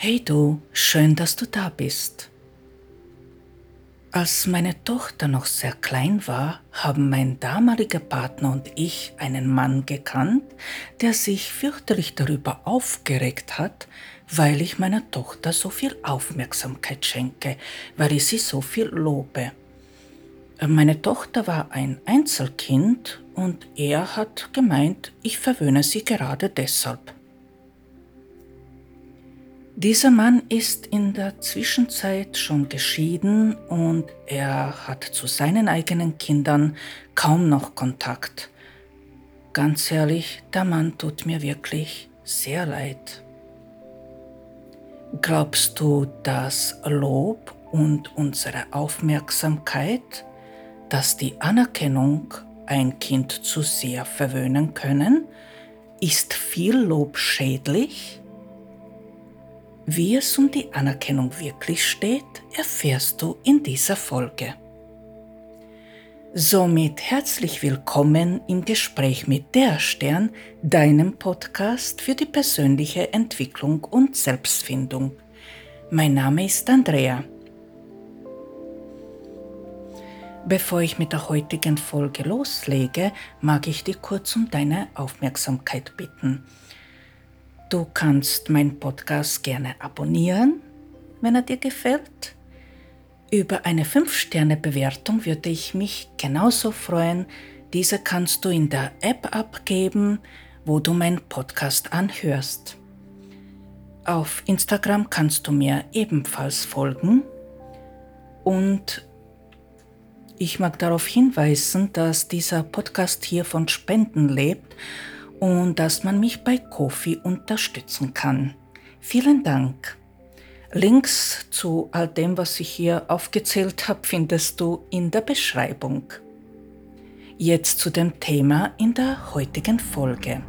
Hey du, schön, dass du da bist. Als meine Tochter noch sehr klein war, haben mein damaliger Partner und ich einen Mann gekannt, der sich fürchterlich darüber aufgeregt hat, weil ich meiner Tochter so viel Aufmerksamkeit schenke, weil ich sie so viel lobe. Meine Tochter war ein Einzelkind und er hat gemeint, ich verwöhne sie gerade deshalb. Dieser Mann ist in der Zwischenzeit schon geschieden und er hat zu seinen eigenen Kindern kaum noch Kontakt. Ganz ehrlich, der Mann tut mir wirklich sehr leid. Glaubst du, dass Lob und unsere Aufmerksamkeit, dass die Anerkennung ein Kind zu sehr verwöhnen können? Ist viel Lob schädlich? Wie es um die Anerkennung wirklich steht, erfährst du in dieser Folge. Somit herzlich willkommen im Gespräch mit der Stern, deinem Podcast für die persönliche Entwicklung und Selbstfindung. Mein Name ist Andrea. Bevor ich mit der heutigen Folge loslege, mag ich dich kurz um deine Aufmerksamkeit bitten. Du kannst meinen Podcast gerne abonnieren, wenn er dir gefällt. Über eine 5-Sterne-Bewertung würde ich mich genauso freuen. Diese kannst du in der App abgeben, wo du meinen Podcast anhörst. Auf Instagram kannst du mir ebenfalls folgen. Und ich mag darauf hinweisen, dass dieser Podcast hier von Spenden lebt und dass man mich bei Kofi unterstützen kann. Vielen Dank. Links zu all dem, was ich hier aufgezählt habe, findest du in der Beschreibung. Jetzt zu dem Thema in der heutigen Folge.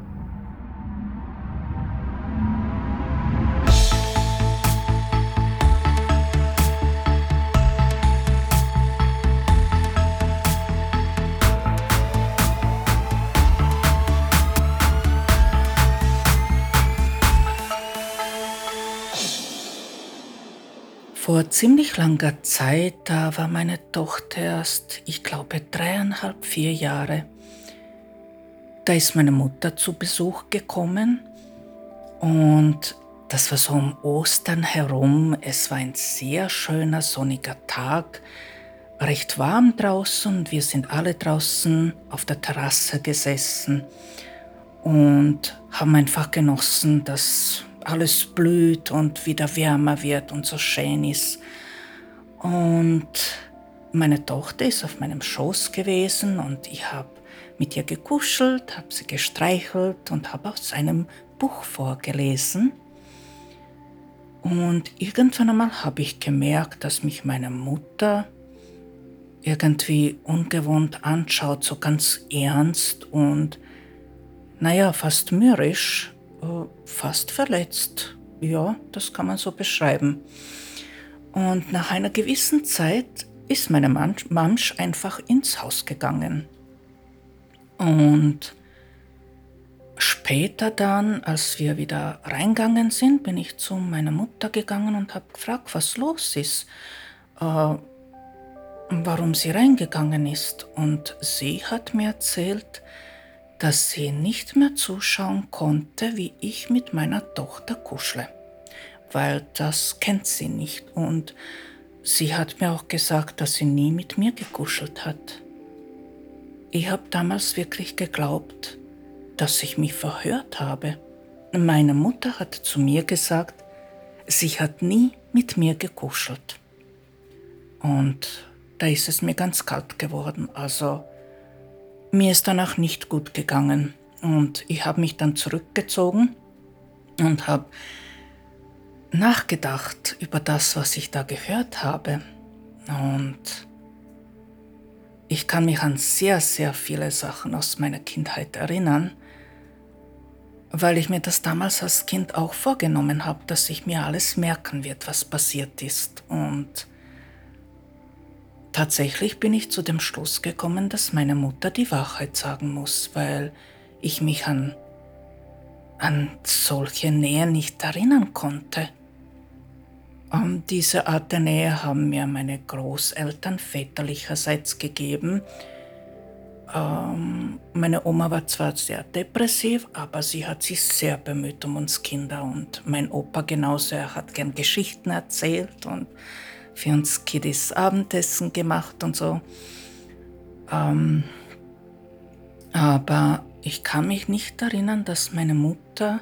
Vor ziemlich langer Zeit, da war meine Tochter erst, ich glaube, dreieinhalb, vier Jahre. Da ist meine Mutter zu Besuch gekommen und das war so um Ostern herum. Es war ein sehr schöner sonniger Tag, recht warm draußen und wir sind alle draußen auf der Terrasse gesessen und haben einfach genossen, dass alles blüht und wieder wärmer wird und so schön ist. Und meine Tochter ist auf meinem Schoß gewesen und ich habe mit ihr gekuschelt, habe sie gestreichelt und habe aus einem Buch vorgelesen. Und irgendwann einmal habe ich gemerkt, dass mich meine Mutter irgendwie ungewohnt anschaut, so ganz ernst und, naja, fast mürrisch. Äh, fast verletzt. Ja, das kann man so beschreiben. Und nach einer gewissen Zeit ist meine Mamsch einfach ins Haus gegangen. Und später dann, als wir wieder reingegangen sind, bin ich zu meiner Mutter gegangen und habe gefragt, was los ist, äh, warum sie reingegangen ist. Und sie hat mir erzählt, dass sie nicht mehr zuschauen konnte, wie ich mit meiner Tochter kuschle, weil das kennt sie nicht und sie hat mir auch gesagt, dass sie nie mit mir gekuschelt hat. Ich habe damals wirklich geglaubt, dass ich mich verhört habe. Meine Mutter hat zu mir gesagt, sie hat nie mit mir gekuschelt. Und da ist es mir ganz kalt geworden. Also mir ist danach nicht gut gegangen und ich habe mich dann zurückgezogen und habe nachgedacht über das, was ich da gehört habe. Und ich kann mich an sehr, sehr viele Sachen aus meiner Kindheit erinnern, weil ich mir das damals als Kind auch vorgenommen habe, dass ich mir alles merken wird, was passiert ist. Und Tatsächlich bin ich zu dem Schluss gekommen, dass meine Mutter die Wahrheit sagen muss, weil ich mich an, an solche Nähe nicht erinnern konnte. Ähm, diese Art der Nähe haben mir meine Großeltern väterlicherseits gegeben. Ähm, meine Oma war zwar sehr depressiv, aber sie hat sich sehr bemüht um uns Kinder und mein Opa genauso. Er hat gern Geschichten erzählt und für uns Kiddies Abendessen gemacht und so. Ähm, aber ich kann mich nicht erinnern, dass meine Mutter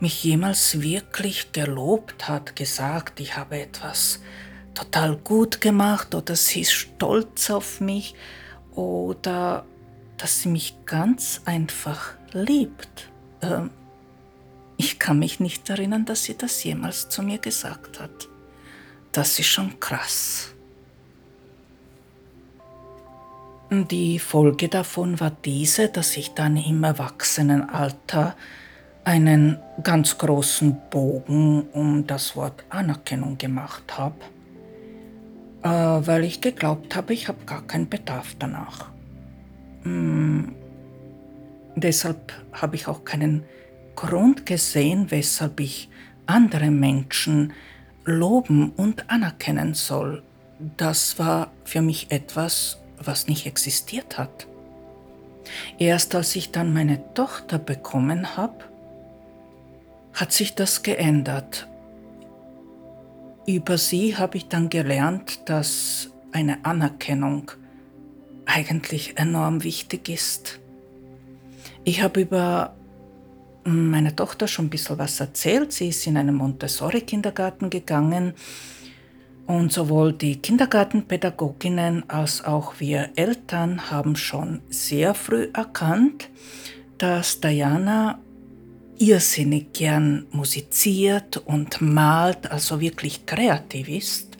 mich jemals wirklich gelobt hat, gesagt, ich habe etwas total gut gemacht oder sie ist stolz auf mich oder dass sie mich ganz einfach liebt. Ähm, ich kann mich nicht erinnern, dass sie das jemals zu mir gesagt hat. Das ist schon krass. Die Folge davon war diese, dass ich dann im Erwachsenenalter einen ganz großen Bogen um das Wort Anerkennung gemacht habe, äh, weil ich geglaubt habe, ich habe gar keinen Bedarf danach. Hm, deshalb habe ich auch keinen Grund gesehen, weshalb ich andere Menschen loben und anerkennen soll. Das war für mich etwas, was nicht existiert hat. Erst als ich dann meine Tochter bekommen habe, hat sich das geändert. Über sie habe ich dann gelernt, dass eine Anerkennung eigentlich enorm wichtig ist. Ich habe über meine Tochter schon ein bisschen was erzählt. Sie ist in einen Montessori-Kindergarten gegangen und sowohl die Kindergartenpädagoginnen als auch wir Eltern haben schon sehr früh erkannt, dass Diana irrsinnig gern musiziert und malt, also wirklich kreativ ist.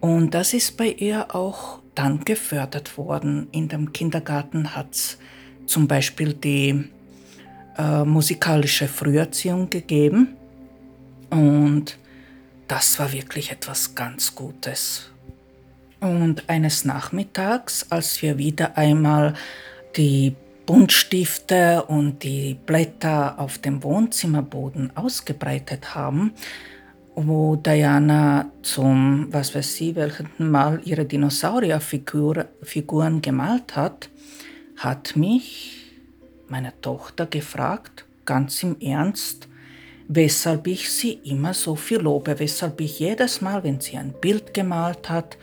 Und das ist bei ihr auch dann gefördert worden. In dem Kindergarten hat es zum Beispiel die äh, musikalische Früherziehung gegeben. Und das war wirklich etwas ganz Gutes. Und eines Nachmittags, als wir wieder einmal die Buntstifte und die Blätter auf dem Wohnzimmerboden ausgebreitet haben, wo Diana zum, was weiß sie, welchen Mal ihre Dinosaurierfiguren gemalt hat, hat mich meine Tochter gefragt, ganz im Ernst, weshalb ich sie immer so viel lobe, weshalb ich jedes Mal, wenn sie ein Bild gemalt hat,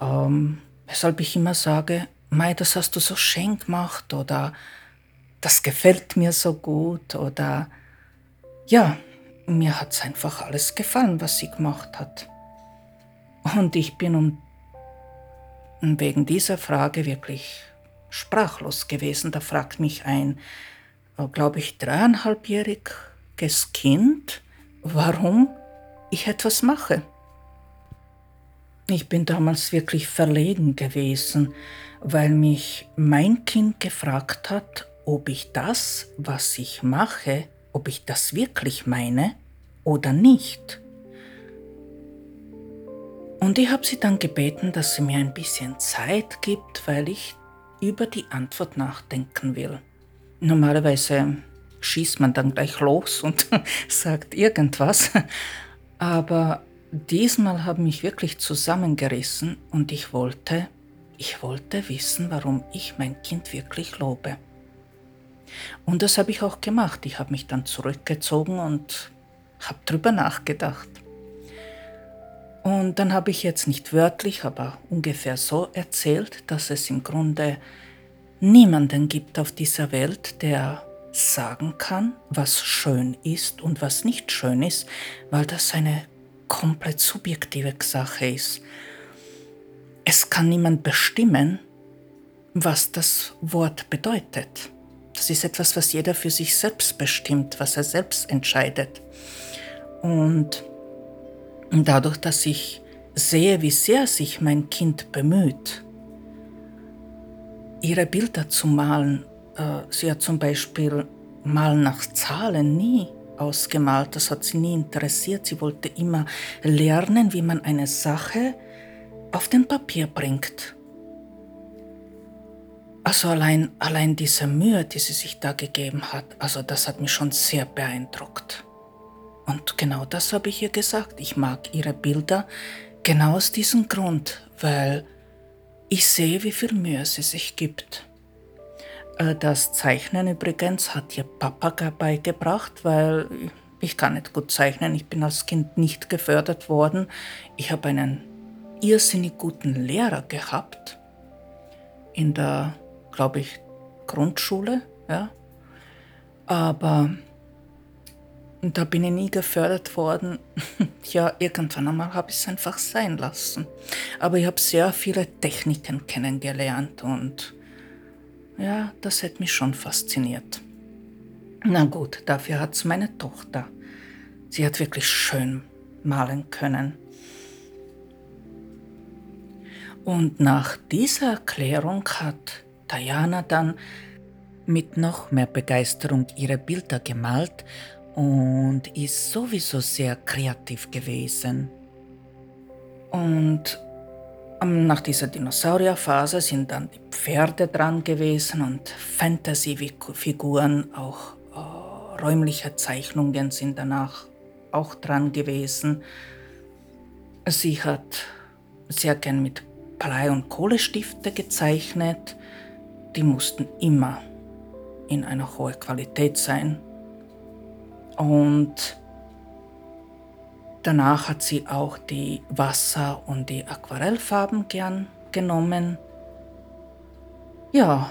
ähm, weshalb ich immer sage, Mei, das hast du so schön gemacht oder das gefällt mir so gut oder ja, mir hat es einfach alles gefallen, was sie gemacht hat. Und ich bin um, wegen dieser Frage wirklich sprachlos gewesen. Da fragt mich ein, äh, glaube ich, dreieinhalbjähriges Kind, warum ich etwas mache. Ich bin damals wirklich verlegen gewesen, weil mich mein Kind gefragt hat, ob ich das, was ich mache, ob ich das wirklich meine oder nicht. Und ich habe sie dann gebeten, dass sie mir ein bisschen Zeit gibt, weil ich über die Antwort nachdenken will. Normalerweise schießt man dann gleich los und sagt irgendwas, aber diesmal habe ich mich wirklich zusammengerissen und ich wollte ich wollte wissen, warum ich mein Kind wirklich lobe. Und das habe ich auch gemacht. Ich habe mich dann zurückgezogen und habe drüber nachgedacht. Und dann habe ich jetzt nicht wörtlich, aber ungefähr so erzählt, dass es im Grunde niemanden gibt auf dieser Welt, der sagen kann, was schön ist und was nicht schön ist, weil das eine komplett subjektive Sache ist. Es kann niemand bestimmen, was das Wort bedeutet. Das ist etwas, was jeder für sich selbst bestimmt, was er selbst entscheidet. Und dadurch, dass ich sehe, wie sehr sich mein Kind bemüht, ihre Bilder zu malen, äh, sie hat zum Beispiel Malen nach Zahlen nie ausgemalt, das hat sie nie interessiert. Sie wollte immer lernen, wie man eine Sache auf den Papier bringt. Also allein, allein diese Mühe, die sie sich da gegeben hat, also das hat mich schon sehr beeindruckt. Und genau das habe ich ihr gesagt. Ich mag ihre Bilder genau aus diesem Grund, weil ich sehe, wie viel Mühe sie sich gibt. Äh, das Zeichnen übrigens hat ihr Papa beigebracht, weil ich kann nicht gut zeichnen. Ich bin als Kind nicht gefördert worden. Ich habe einen irrsinnig guten Lehrer gehabt in der, glaube ich, Grundschule. Ja. Aber da bin ich nie gefördert worden. ja, irgendwann einmal habe ich es einfach sein lassen. Aber ich habe sehr viele Techniken kennengelernt und ja, das hat mich schon fasziniert. Na gut, dafür hat es meine Tochter. Sie hat wirklich schön malen können. Und nach dieser Erklärung hat Diana dann mit noch mehr Begeisterung ihre Bilder gemalt und ist sowieso sehr kreativ gewesen. Und nach dieser Dinosaurierphase sind dann die Pferde dran gewesen und Fantasy-Figuren, auch äh, räumliche Zeichnungen sind danach auch dran gewesen. Sie hat sehr gern mit Blei- und Kohlestifte gezeichnet. Die mussten immer in einer hohen Qualität sein. Und danach hat sie auch die Wasser- und die Aquarellfarben gern genommen. Ja,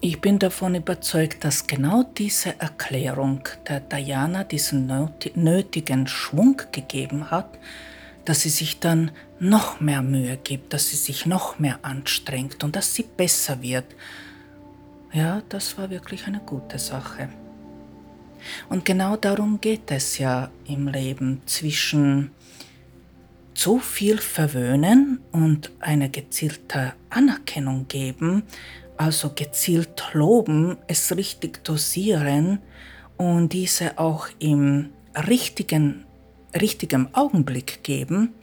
ich bin davon überzeugt, dass genau diese Erklärung der Diana diesen nötigen Schwung gegeben hat, dass sie sich dann noch mehr Mühe gibt, dass sie sich noch mehr anstrengt und dass sie besser wird. Ja, das war wirklich eine gute Sache. Und genau darum geht es ja im Leben zwischen zu viel verwöhnen und eine gezielte Anerkennung geben, also gezielt loben, es richtig dosieren und diese auch im richtigen richtigem Augenblick geben,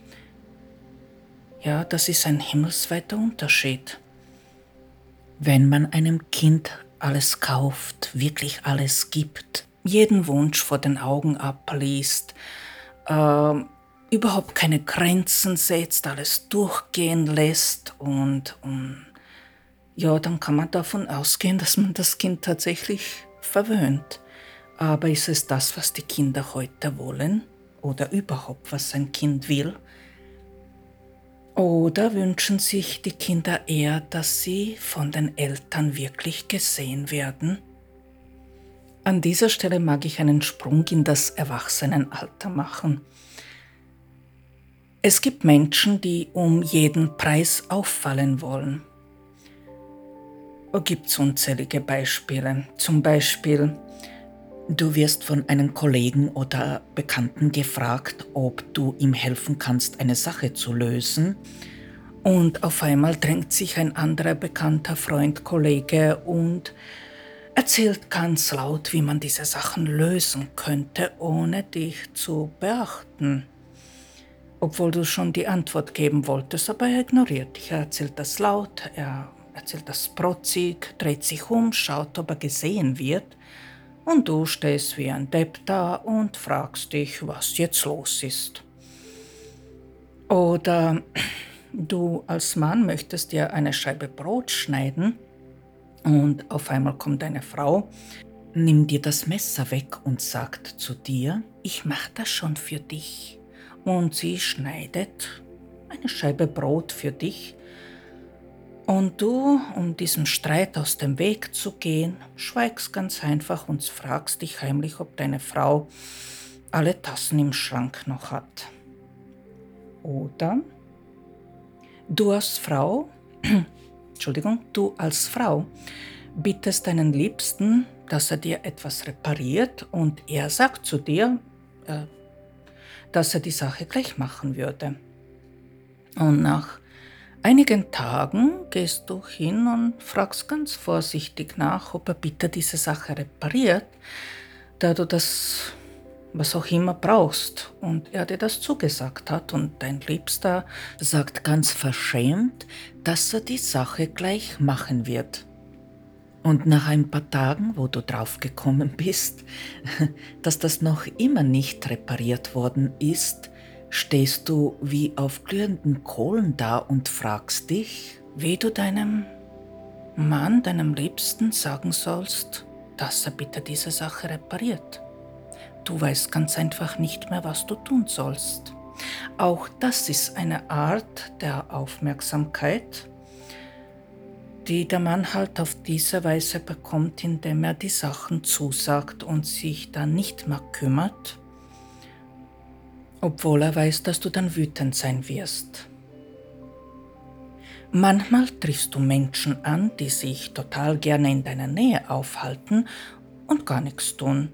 ja, das ist ein himmelsweiter Unterschied. Wenn man einem Kind alles kauft, wirklich alles gibt, jeden Wunsch vor den Augen abliest, äh, überhaupt keine Grenzen setzt, alles durchgehen lässt und, und ja, dann kann man davon ausgehen, dass man das Kind tatsächlich verwöhnt. Aber ist es das, was die Kinder heute wollen? oder überhaupt, was ein Kind will? Oder wünschen sich die Kinder eher, dass sie von den Eltern wirklich gesehen werden? An dieser Stelle mag ich einen Sprung in das Erwachsenenalter machen. Es gibt Menschen, die um jeden Preis auffallen wollen. Gibt es unzählige Beispiele. Zum Beispiel Du wirst von einem Kollegen oder Bekannten gefragt, ob du ihm helfen kannst, eine Sache zu lösen. Und auf einmal drängt sich ein anderer bekannter Freund, Kollege und erzählt ganz laut, wie man diese Sachen lösen könnte, ohne dich zu beachten. Obwohl du schon die Antwort geben wolltest, aber er ignoriert dich. Er erzählt das laut, er erzählt das protzig, dreht sich um, schaut, ob er gesehen wird und du stehst wie ein Depp da und fragst dich, was jetzt los ist. Oder du als Mann möchtest dir eine Scheibe Brot schneiden und auf einmal kommt deine Frau, nimmt dir das Messer weg und sagt zu dir, ich mache das schon für dich. Und sie schneidet eine Scheibe Brot für dich und du, um diesem Streit aus dem Weg zu gehen, schweigst ganz einfach und fragst dich heimlich, ob deine Frau alle Tassen im Schrank noch hat. Oder du als Frau, Entschuldigung, du als Frau bittest deinen Liebsten, dass er dir etwas repariert und er sagt zu dir, äh, dass er die Sache gleich machen würde. Und nach einigen Tagen gehst du hin und fragst ganz vorsichtig nach, ob er bitte diese Sache repariert, da du das, was auch immer brauchst und er dir das zugesagt hat und dein Liebster sagt ganz verschämt, dass er die Sache gleich machen wird. Und nach ein paar Tagen, wo du drauf gekommen bist, dass das noch immer nicht repariert worden ist, stehst du wie auf glühenden Kohlen da und fragst dich, wie du deinem Mann, deinem Liebsten sagen sollst, dass er bitte diese Sache repariert. Du weißt ganz einfach nicht mehr, was du tun sollst. Auch das ist eine Art der Aufmerksamkeit, die der Mann halt auf diese Weise bekommt, indem er die Sachen zusagt und sich dann nicht mehr kümmert, obwohl er weiß, dass du dann wütend sein wirst. Manchmal triffst du Menschen an, die sich total gerne in deiner Nähe aufhalten und gar nichts tun.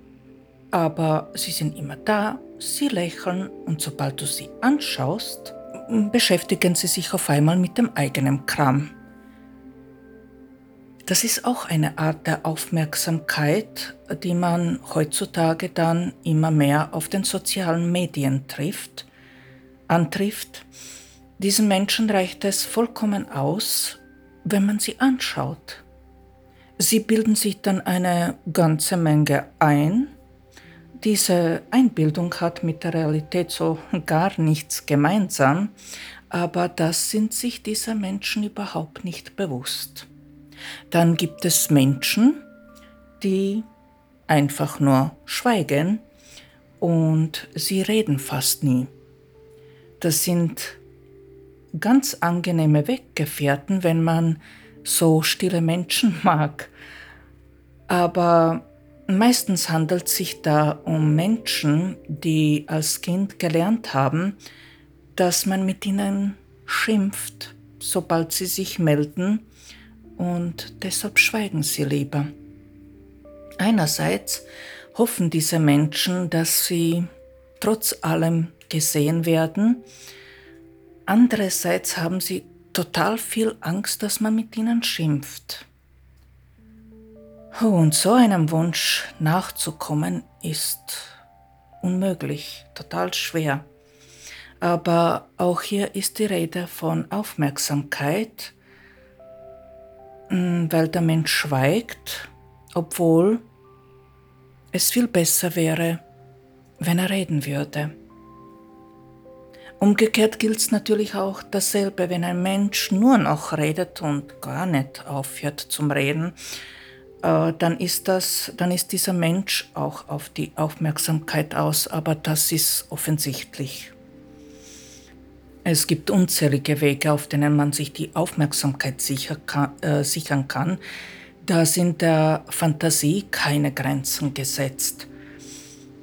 Aber sie sind immer da, sie lächeln und sobald du sie anschaust, beschäftigen sie sich auf einmal mit dem eigenen Kram. Das ist auch eine Art der Aufmerksamkeit, die man heutzutage dann immer mehr auf den sozialen Medien trifft, antrifft. Diesen Menschen reicht es vollkommen aus, wenn man sie anschaut. Sie bilden sich dann eine ganze Menge ein. Diese Einbildung hat mit der Realität so gar nichts gemeinsam, aber das sind sich diese Menschen überhaupt nicht bewusst. Dann gibt es Menschen, die einfach nur schweigen und sie reden fast nie. Das sind ganz angenehme Weggefährten, wenn man so stille Menschen mag. Aber meistens handelt es sich da um Menschen, die als Kind gelernt haben, dass man mit ihnen schimpft, sobald sie sich melden und deshalb schweigen sie lieber. Einerseits hoffen diese Menschen, dass sie trotz allem gesehen werden, andererseits haben sie total viel Angst, dass man mit ihnen schimpft. Und so einem Wunsch nachzukommen ist unmöglich, total schwer. Aber auch hier ist die Rede von Aufmerksamkeit, Mm, weil der Mensch schweigt, obwohl es viel besser wäre, wenn er reden würde. Umgekehrt gilt es natürlich auch dasselbe, wenn ein Mensch nur noch redet und gar nicht aufhört zum Reden, dann ist das, dann ist dieser Mensch auch auf die Aufmerksamkeit aus, aber das ist offensichtlich. Es gibt unzählige Wege, auf denen man sich die Aufmerksamkeit sicher kann, äh, sichern kann. Da sind der Fantasie keine Grenzen gesetzt.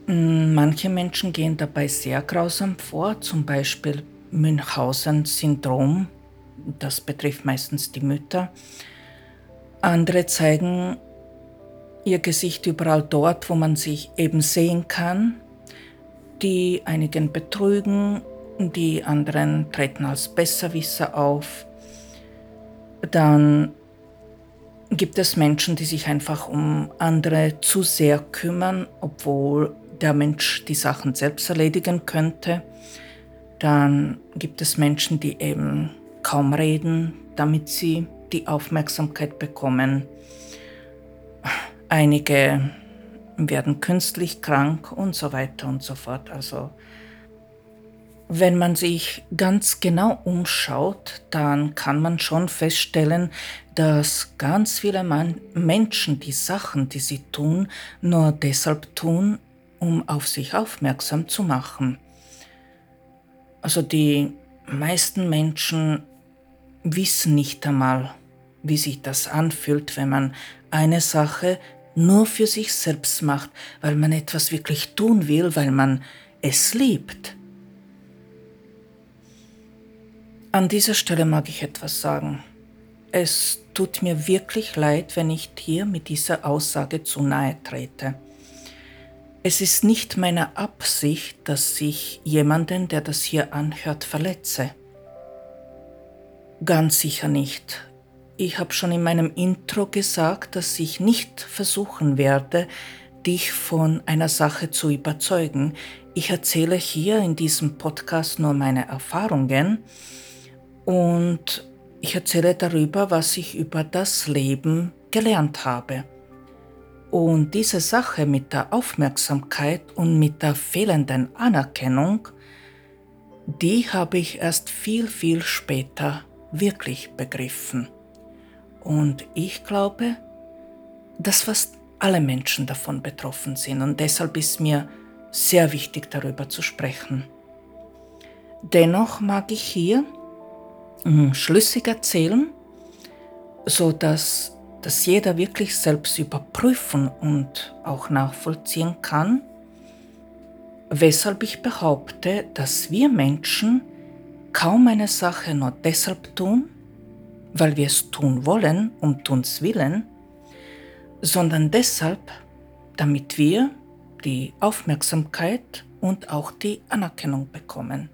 Hm, manche Menschen gehen dabei sehr grausam vor, zum Beispiel Münchhausen-Syndrom, das betrifft meistens die Mütter. Andere zeigen ihr Gesicht überall dort, wo man sich eben sehen kann. Die einigen betrügen die anderen treten als Besserwisser auf. Dann gibt es Menschen, die sich einfach um andere zu sehr kümmern, obwohl der Mensch die Sachen selbst erledigen könnte. Dann gibt es Menschen, die eben kaum reden, damit sie die Aufmerksamkeit bekommen. Einige werden künstlich krank und so weiter und so fort. Also wenn man sich ganz genau umschaut, dann kann man schon feststellen, dass ganz viele Man Menschen die Sachen, die sie tun, nur deshalb tun, um auf sich aufmerksam zu machen. Also die meisten Menschen wissen nicht einmal, wie sich das anfühlt, wenn man eine Sache nur für sich selbst macht, weil man etwas wirklich tun will, weil man es liebt. An dieser Stelle mag ich etwas sagen. Es tut mir wirklich leid, wenn ich dir mit dieser Aussage zu nahe trete. Es ist nicht meine Absicht, dass ich jemanden, der das hier anhört, verletze. Ganz sicher nicht. Ich habe schon in meinem Intro gesagt, dass ich nicht versuchen werde, dich von einer Sache zu überzeugen. Ich erzähle hier in diesem Podcast nur meine Erfahrungen und ich erzähle darüber, was ich über das Leben gelernt habe. Und diese Sache mit der Aufmerksamkeit und mit der fehlenden Anerkennung, die habe ich erst viel, viel später wirklich begriffen. Und ich glaube, dass fast alle Menschen davon betroffen sind und deshalb ist mir sehr wichtig darüber zu sprechen. Dennoch mag ich hier hm, schlüssig erzählen, so dass, dass jeder wirklich selbst überprüfen und auch nachvollziehen kann, weshalb ich behaupte, dass wir Menschen kaum eine Sache nur deshalb tun, weil wir es tun wollen, um tuns willen, sondern deshalb, damit wir die Aufmerksamkeit und auch die Anerkennung bekommen.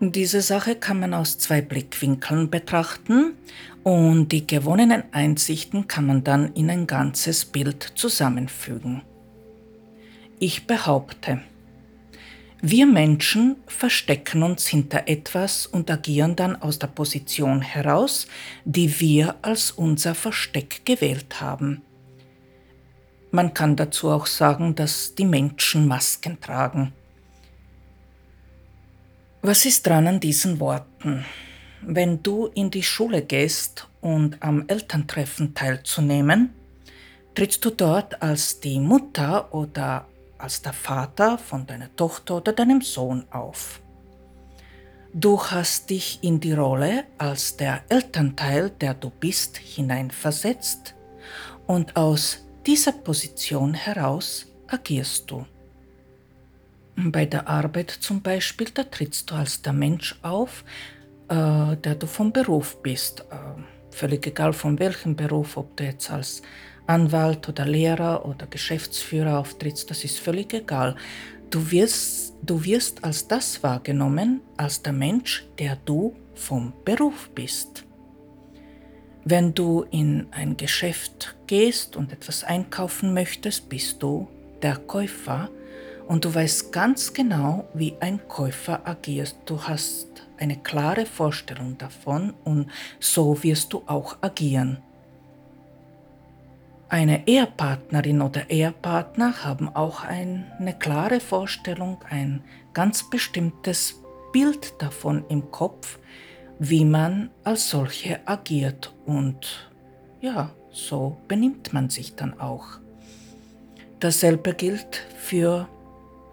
Diese Sache kann man aus zwei Blickwinkeln betrachten und die gewonnenen Einsichten kann man dann in ein ganzes Bild zusammenfügen. Ich behaupte, wir Menschen verstecken uns hinter etwas und agieren dann aus der Position heraus, die wir als unser Versteck gewählt haben. Man kann dazu auch sagen, dass die Menschen Masken tragen. Was ist dran an diesen Worten? Wenn du in die Schule gehst und am Elterntreffen teilzunehmen, trittst du dort als die Mutter oder als der Vater von deiner Tochter oder deinem Sohn auf. Du hast dich in die Rolle als der Elternteil, der du bist, hineinversetzt und aus dieser Position heraus agierst du. Bei der Arbeit zum Beispiel, da trittst du als der Mensch auf, äh, der du vom Beruf bist. Äh, völlig egal von welchem Beruf, ob du jetzt als Anwalt oder Lehrer oder Geschäftsführer auftrittst, das ist völlig egal. Du wirst, du wirst als das wahrgenommen, als der Mensch, der du vom Beruf bist. Wenn du in ein Geschäft gehst und etwas einkaufen möchtest, bist du der Käufer und du weißt ganz genau, wie ein Käufer agiert. Du hast eine klare Vorstellung davon und so wirst du auch agieren. Eine Ehepartnerin oder Ehepartner haben auch eine klare Vorstellung, ein ganz bestimmtes Bild davon im Kopf, wie man als solche agiert und ja, so benimmt man sich dann auch. Dasselbe gilt für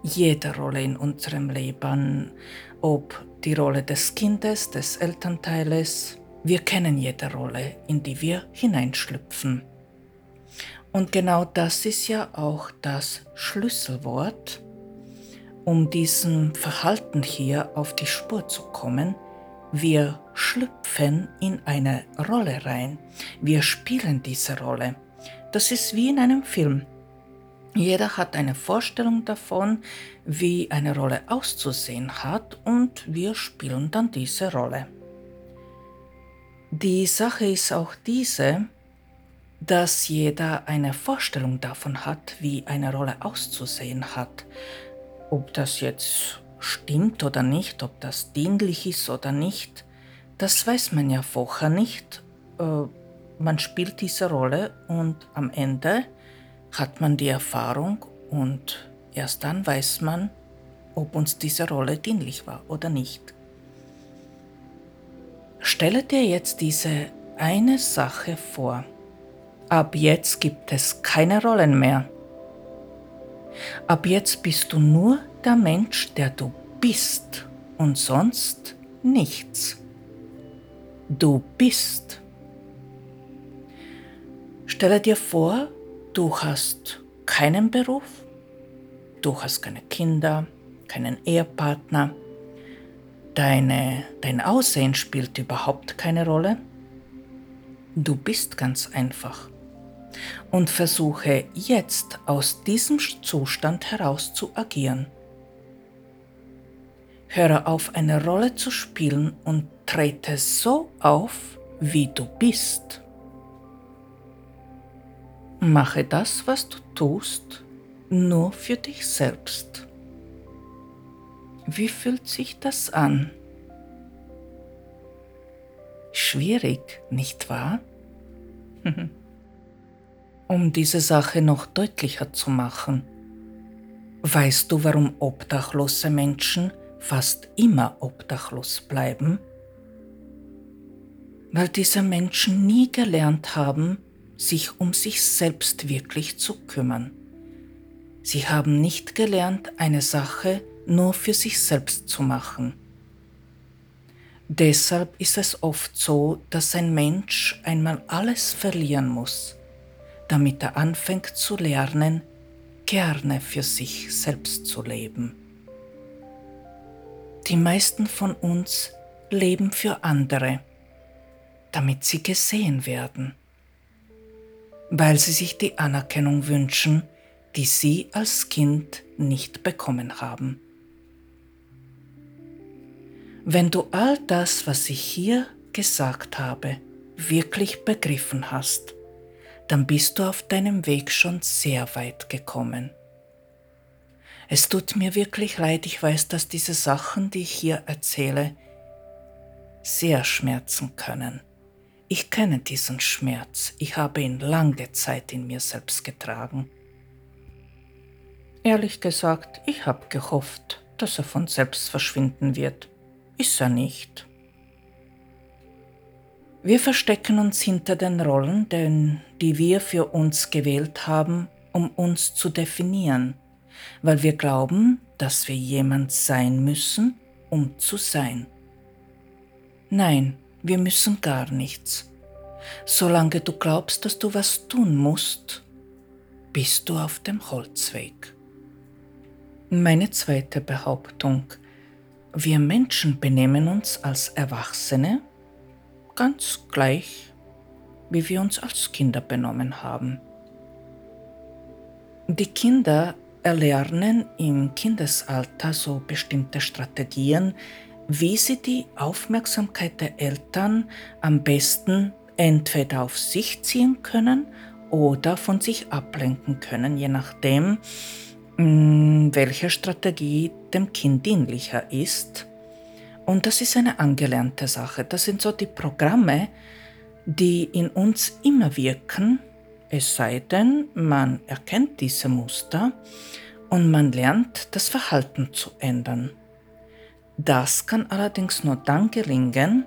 jede Rolle in unserem Leben, ob die Rolle des Kindes, des Elternteiles. Wir kennen jede Rolle, in die wir hineinschlüpfen. Und genau das ist ja auch das Schlüsselwort, um diesem Verhalten hier auf die Spur zu kommen. Wir schlüpfen in eine Rolle rein. Wir spielen diese Rolle. Das ist wie in einem Film. Jeder hat eine Vorstellung davon, wie eine Rolle auszusehen hat und wir spielen dann diese Rolle. Die Sache ist auch diese, dass jeder eine Vorstellung davon hat, wie eine Rolle auszusehen hat. Ob das jetzt stimmt oder nicht, ob das dienlich ist oder nicht, das weiß man ja vorher nicht. Äh, man spielt diese Rolle und am Ende hat man die Erfahrung und erst dann weiß man, ob uns diese Rolle dienlich war oder nicht. Stelle dir jetzt diese eine Sache vor. Ab jetzt gibt es keine Rollen mehr. Ab jetzt bist du nur der Mensch, der du bist und sonst nichts. Du bist. Stelle dir vor, du hast keinen Beruf, du hast keine Kinder, keinen Ehepartner, deine, dein Aussehen spielt überhaupt keine Rolle. Du bist ganz einfach und versuche jetzt aus diesem Zustand heraus zu agieren. Höre auf, eine Rolle zu spielen und trete so auf, wie du bist. Mache das, was du tust, nur für dich selbst. Wie fühlt sich das an? Schwierig, nicht wahr? Um diese Sache noch deutlicher zu machen, weißt du, warum obdachlose Menschen fast immer obdachlos bleiben? Weil diese Menschen nie gelernt haben, sich um sich selbst wirklich zu kümmern. Sie haben nicht gelernt, eine Sache nur für sich selbst zu machen. Deshalb ist es oft so, dass ein Mensch einmal alles verlieren muss, damit er anfängt zu lernen, gerne für sich selbst zu leben. Die meisten von uns leben für andere, damit sie gesehen werden, weil sie sich die Anerkennung wünschen, die sie als Kind nicht bekommen haben. Wenn du all das, was ich hier gesagt habe, wirklich begriffen hast, dann bist du auf deinem Weg schon sehr weit gekommen. Es tut mir wirklich leid, ich weiß, dass diese Sachen, die ich hier erzähle, sehr schmerzen können. Ich kenne diesen Schmerz, ich habe ihn lange Zeit in mir selbst getragen. Ehrlich gesagt, ich habe gehofft, dass er von selbst verschwinden wird ist er nicht. Wir verstecken uns hinter den Rollen, denn, die wir für uns gewählt haben, um uns zu definieren, weil wir glauben, dass wir jemand sein müssen, um zu sein. Nein, wir müssen gar nichts. Solange du glaubst, dass du was tun musst, bist du auf dem Holzweg. Meine zweite Behauptung wir Menschen benehmen uns als Erwachsene ganz gleich, wie wir uns als Kinder benommen haben. Die Kinder erlernen im Kindesalter so bestimmte Strategien, wie sie die Aufmerksamkeit der Eltern am besten entweder auf sich ziehen können oder von sich ablenken können, je nachdem, Mm, welche Strategie dem Kind dienlicher ist. Und das ist eine angelernte Sache. Das sind so die Programme, die in uns immer wirken, es sei denn, man erkennt diese Muster und man lernt, das Verhalten zu ändern. Das kann allerdings nur dann gelingen,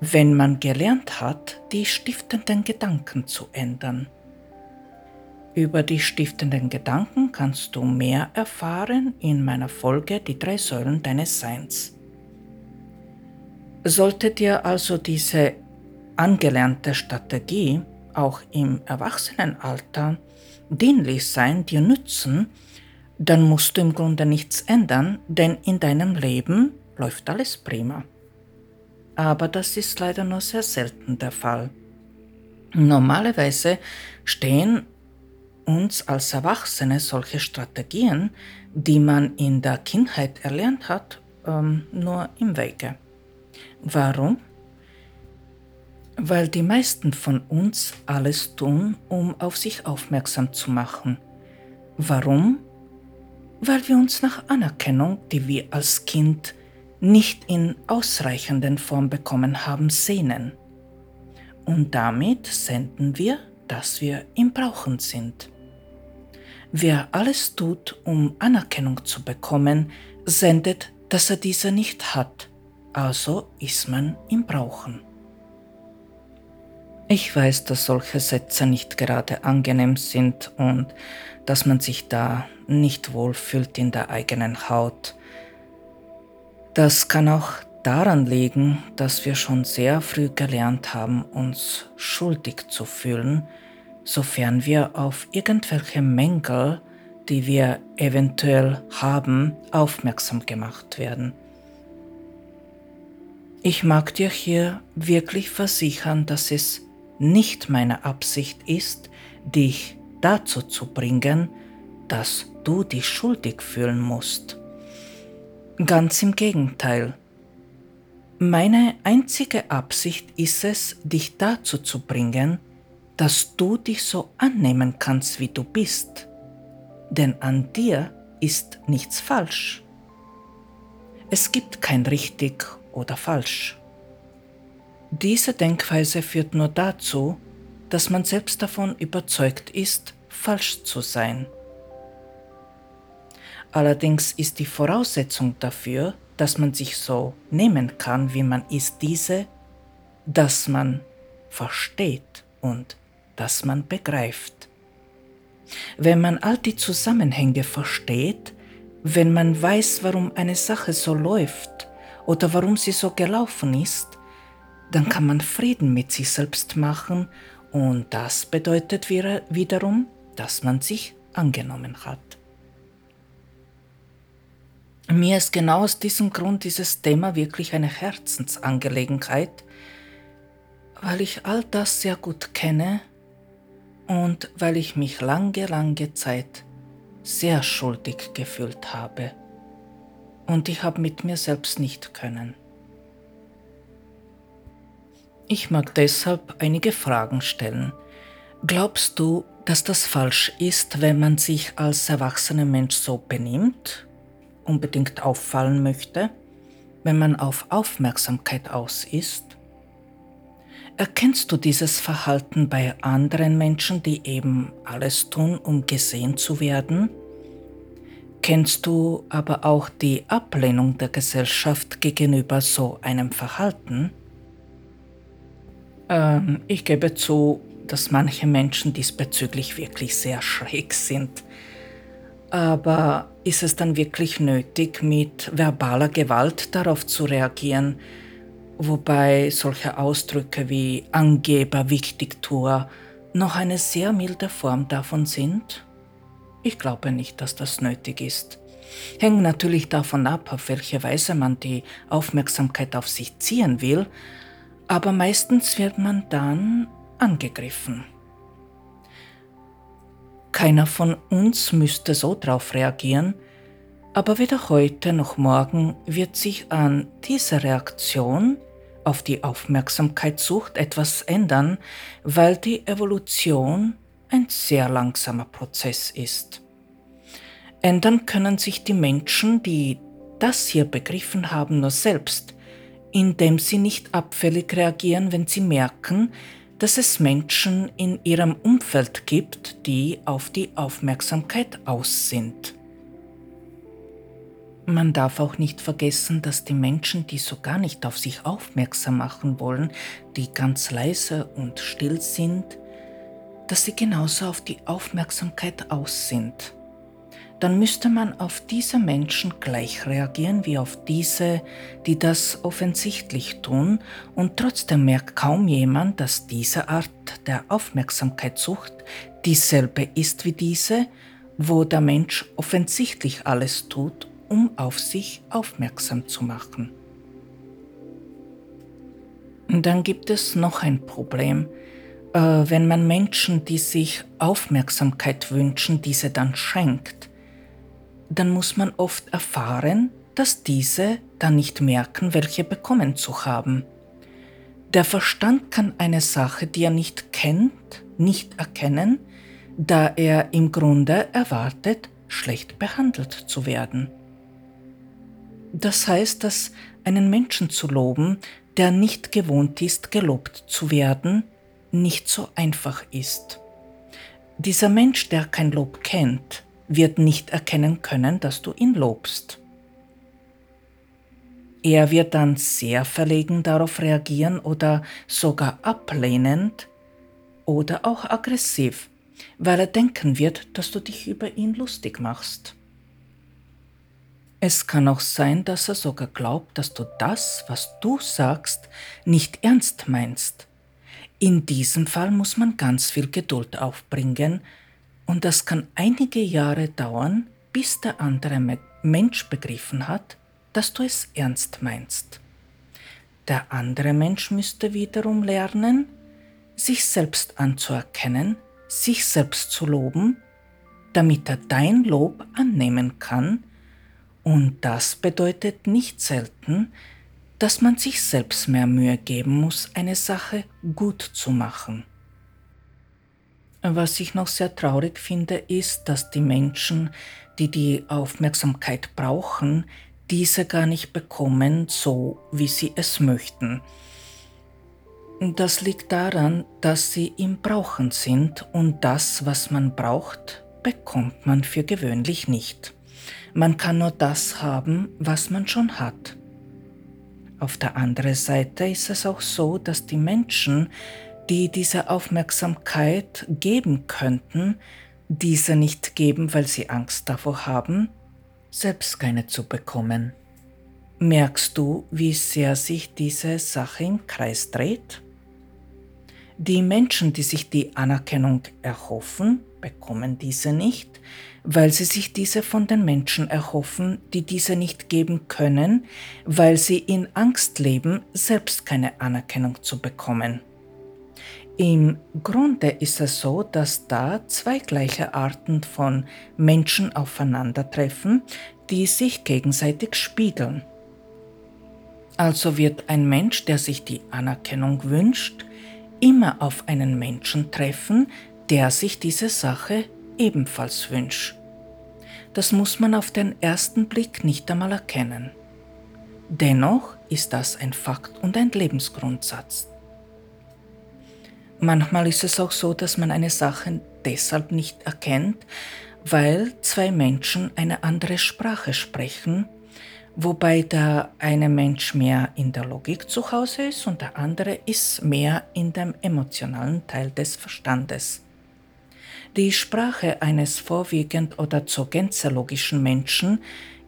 wenn man gelernt hat, die stiftenden Gedanken zu ändern. Über die stiftenden Gedanken kannst du mehr erfahren in meiner Folge Die drei Säulen deines Seins. Sollte dir also diese angelernte Strategie auch im Erwachsenenalter dienlich sein, dir nützen, dann musst du im Grunde nichts ändern, denn in deinem Leben läuft alles prima. Aber das ist leider nur sehr selten der Fall. Normalerweise stehen uns als Erwachsene solche Strategien, die man in der Kindheit erlernt hat, ähm, nur im Wege. Warum? Weil die meisten von uns alles tun, um auf sich aufmerksam zu machen. Warum? Weil wir uns nach Anerkennung, die wir als Kind nicht in ausreichenden Form bekommen haben, sehnen. Und damit senden wir, dass wir im Brauchen sind. Wer alles tut, um Anerkennung zu bekommen, sendet, dass er diese nicht hat, also ist man im Brauchen. Ich weiß, dass solche Sätze nicht gerade angenehm sind und dass man sich da nicht wohlfühlt in der eigenen Haut. Das kann auch daran liegen, dass wir schon sehr früh gelernt haben, uns schuldig zu fühlen, sofern wir auf irgendwelche Mängel, die wir eventuell haben, aufmerksam gemacht werden. Ich mag dir hier wirklich versichern, dass es nicht meine Absicht ist, dich dazu zu bringen, dass du dich schuldig fühlen musst. Ganz im Gegenteil. Meine einzige Absicht ist es, dich dazu zu bringen, dass du dich so annehmen kannst, wie du bist. Denn an dir ist nichts falsch. Es gibt kein richtig oder falsch. Diese Denkweise führt nur dazu, dass man selbst davon überzeugt ist, falsch zu sein. Allerdings ist die Voraussetzung dafür, dass man sich so nehmen kann, wie man ist, diese, dass man versteht und dass man begreift. Wenn man all die Zusammenhänge versteht, wenn man weiß, warum eine Sache so läuft oder warum sie so gelaufen ist, dann kann man Frieden mit sich selbst machen und das bedeutet wiederum, dass man sich angenommen hat. Mir ist genau aus diesem Grund dieses Thema wirklich eine Herzensangelegenheit, weil ich all das sehr gut kenne und weil ich mich lange, lange Zeit sehr schuldig gefühlt habe. Und ich habe mit mir selbst nicht können. Ich mag deshalb einige Fragen stellen. Glaubst du, dass das falsch ist, wenn man sich als erwachsener Mensch so benimmt unbedingt auffallen möchte, wenn man auf Aufmerksamkeit aus ist? Erkennst du dieses Verhalten bei anderen Menschen, die eben alles tun, um gesehen zu werden? Kennst du aber auch die Ablehnung der Gesellschaft gegenüber so einem Verhalten? Ähm, ich gebe zu, dass manche Menschen diesbezüglich wirklich sehr schräg sind. Aber ist es dann wirklich nötig, mit verbaler Gewalt darauf zu reagieren, wobei solche Ausdrücke wie Angeber, Wichtigtour noch eine sehr milde Form davon sind? Ich glaube nicht, dass das nötig ist. Hängt natürlich davon ab, auf welche Weise man die Aufmerksamkeit auf sich ziehen will, aber meistens wird man dann angegriffen. Keiner von uns müsste so drauf reagieren, aber weder heute noch morgen wird sich an dieser Reaktion auf die Aufmerksamkeitssucht etwas ändern, weil die Evolution ein sehr langsamer Prozess ist. Ändern können sich die Menschen, die das hier begriffen haben, nur selbst, indem sie nicht abfällig reagieren, wenn sie merken, dass es Menschen in ihrem Umfeld gibt, die auf die Aufmerksamkeit aus sind. Man darf auch nicht vergessen, dass die Menschen, die so gar nicht auf sich aufmerksam machen wollen, die ganz leise und still sind, dass sie genauso auf die Aufmerksamkeit aus sind dann müsste man auf diese Menschen gleich reagieren wie auf diese, die das offensichtlich tun, und trotzdem merkt kaum jemand, dass diese Art der Aufmerksamkeitssucht dieselbe ist wie diese, wo der Mensch offensichtlich alles tut, um auf sich aufmerksam zu machen. Dann gibt es noch ein Problem, äh, wenn man Menschen, die sich Aufmerksamkeit wünschen, diese dann schenkt dann muss man oft erfahren, dass diese dann nicht merken, welche bekommen zu haben. Der Verstand kann eine Sache, die er nicht kennt, nicht erkennen, da er im Grunde erwartet, schlecht behandelt zu werden. Das heißt, dass einen Menschen zu loben, der nicht gewohnt ist, gelobt zu werden, nicht so einfach ist. Dieser Mensch, der kein Lob kennt, wird nicht erkennen können, dass du ihn lobst. Er wird dann sehr verlegen darauf reagieren oder sogar ablehnend oder auch aggressiv, weil er denken wird, dass du dich über ihn lustig machst. Es kann auch sein, dass er sogar glaubt, dass du das, was du sagst, nicht ernst meinst. In diesem Fall muss man ganz viel Geduld aufbringen, und das kann einige Jahre dauern, bis der andere Mensch begriffen hat, dass du es ernst meinst. Der andere Mensch müsste wiederum lernen, sich selbst anzuerkennen, sich selbst zu loben, damit er dein Lob annehmen kann, und das bedeutet nicht selten, dass man sich selbst mehr Mühe geben muss, eine Sache gut zu machen. Was ich noch sehr traurig finde, ist, dass die Menschen, die die Aufmerksamkeit brauchen, diese gar nicht bekommen, so wie sie es möchten. Das liegt daran, dass sie im Brauchen sind und das, was man braucht, bekommt man für gewöhnlich nicht. Man kann nur das haben, was man schon hat. Auf der anderen Seite ist es auch so, dass die Menschen, die diese Aufmerksamkeit geben könnten, diese nicht geben, weil sie Angst davor haben, selbst keine zu bekommen. Merkst du, wie sehr sich diese Sache im Kreis dreht? Die Menschen, die sich die Anerkennung erhoffen, bekommen diese nicht, weil sie sich diese von den Menschen erhoffen, die diese nicht geben können, weil sie in Angst leben, selbst keine Anerkennung zu bekommen. Im Grunde ist es so, dass da zwei gleiche Arten von Menschen aufeinandertreffen, die sich gegenseitig spiegeln. Also wird ein Mensch, der sich die Anerkennung wünscht, immer auf einen Menschen treffen, der sich diese Sache ebenfalls wünscht. Das muss man auf den ersten Blick nicht einmal erkennen. Dennoch ist das ein Fakt und ein Lebensgrundsatz. Manchmal ist es auch so, dass man eine Sache deshalb nicht erkennt, weil zwei Menschen eine andere Sprache sprechen, wobei der eine Mensch mehr in der Logik zu Hause ist und der andere ist mehr in dem emotionalen Teil des Verstandes. Die Sprache eines vorwiegend oder zur Gänze logischen Menschen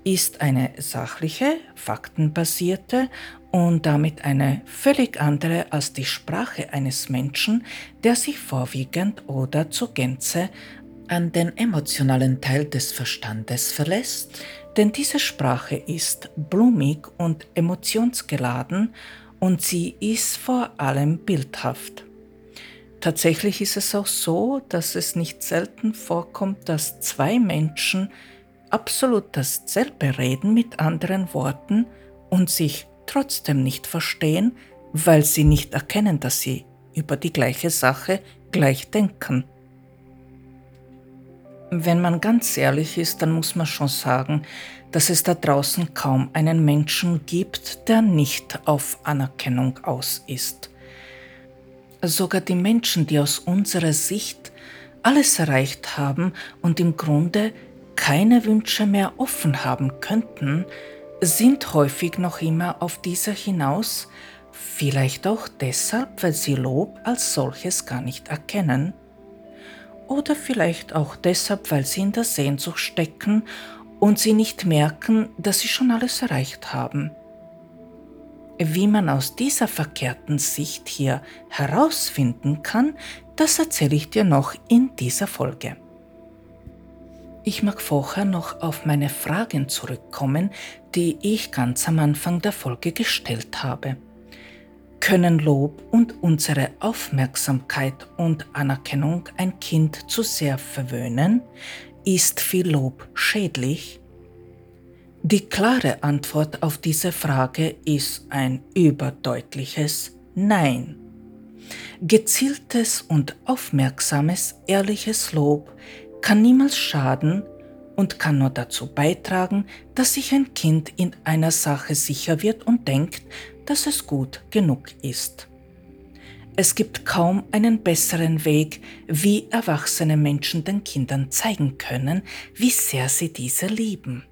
ist eine sachliche, faktenbasierte und damit eine völlig andere als die Sprache eines Menschen, der sich vorwiegend oder zur Gänze an den emotionalen Teil des Verstandes verlässt, denn diese Sprache ist blumig und emotionsgeladen und sie ist vor allem bildhaft. Tatsächlich ist es auch so, dass es nicht selten vorkommt, dass zwei Menschen absolut dasselbe reden mit anderen Worten und sich trotzdem nicht verstehen, weil sie nicht erkennen, dass sie über die gleiche Sache gleich denken. Wenn man ganz ehrlich ist, dann muss man schon sagen, dass es da draußen kaum einen Menschen gibt, der nicht auf Anerkennung aus ist. Sogar die Menschen, die aus unserer Sicht alles erreicht haben und im Grunde keine Wünsche mehr offen haben könnten, sind häufig noch immer auf dieser hinaus, vielleicht auch deshalb, weil sie Lob als solches gar nicht erkennen, oder vielleicht auch deshalb, weil sie in der Sehnsucht stecken und sie nicht merken, dass sie schon alles erreicht haben. Wie man aus dieser verkehrten Sicht hier herausfinden kann, das erzähle ich dir noch in dieser Folge. Ich mag vorher noch auf meine Fragen zurückkommen, die ich ganz am Anfang der Folge gestellt habe. Können Lob und unsere Aufmerksamkeit und Anerkennung ein Kind zu sehr verwöhnen? Ist viel Lob schädlich? Die klare Antwort auf diese Frage ist ein überdeutliches Nein. Gezieltes und aufmerksames, ehrliches Lob kann niemals schaden und kann nur dazu beitragen, dass sich ein Kind in einer Sache sicher wird und denkt, dass es gut genug ist. Es gibt kaum einen besseren Weg, wie erwachsene Menschen den Kindern zeigen können, wie sehr sie diese lieben.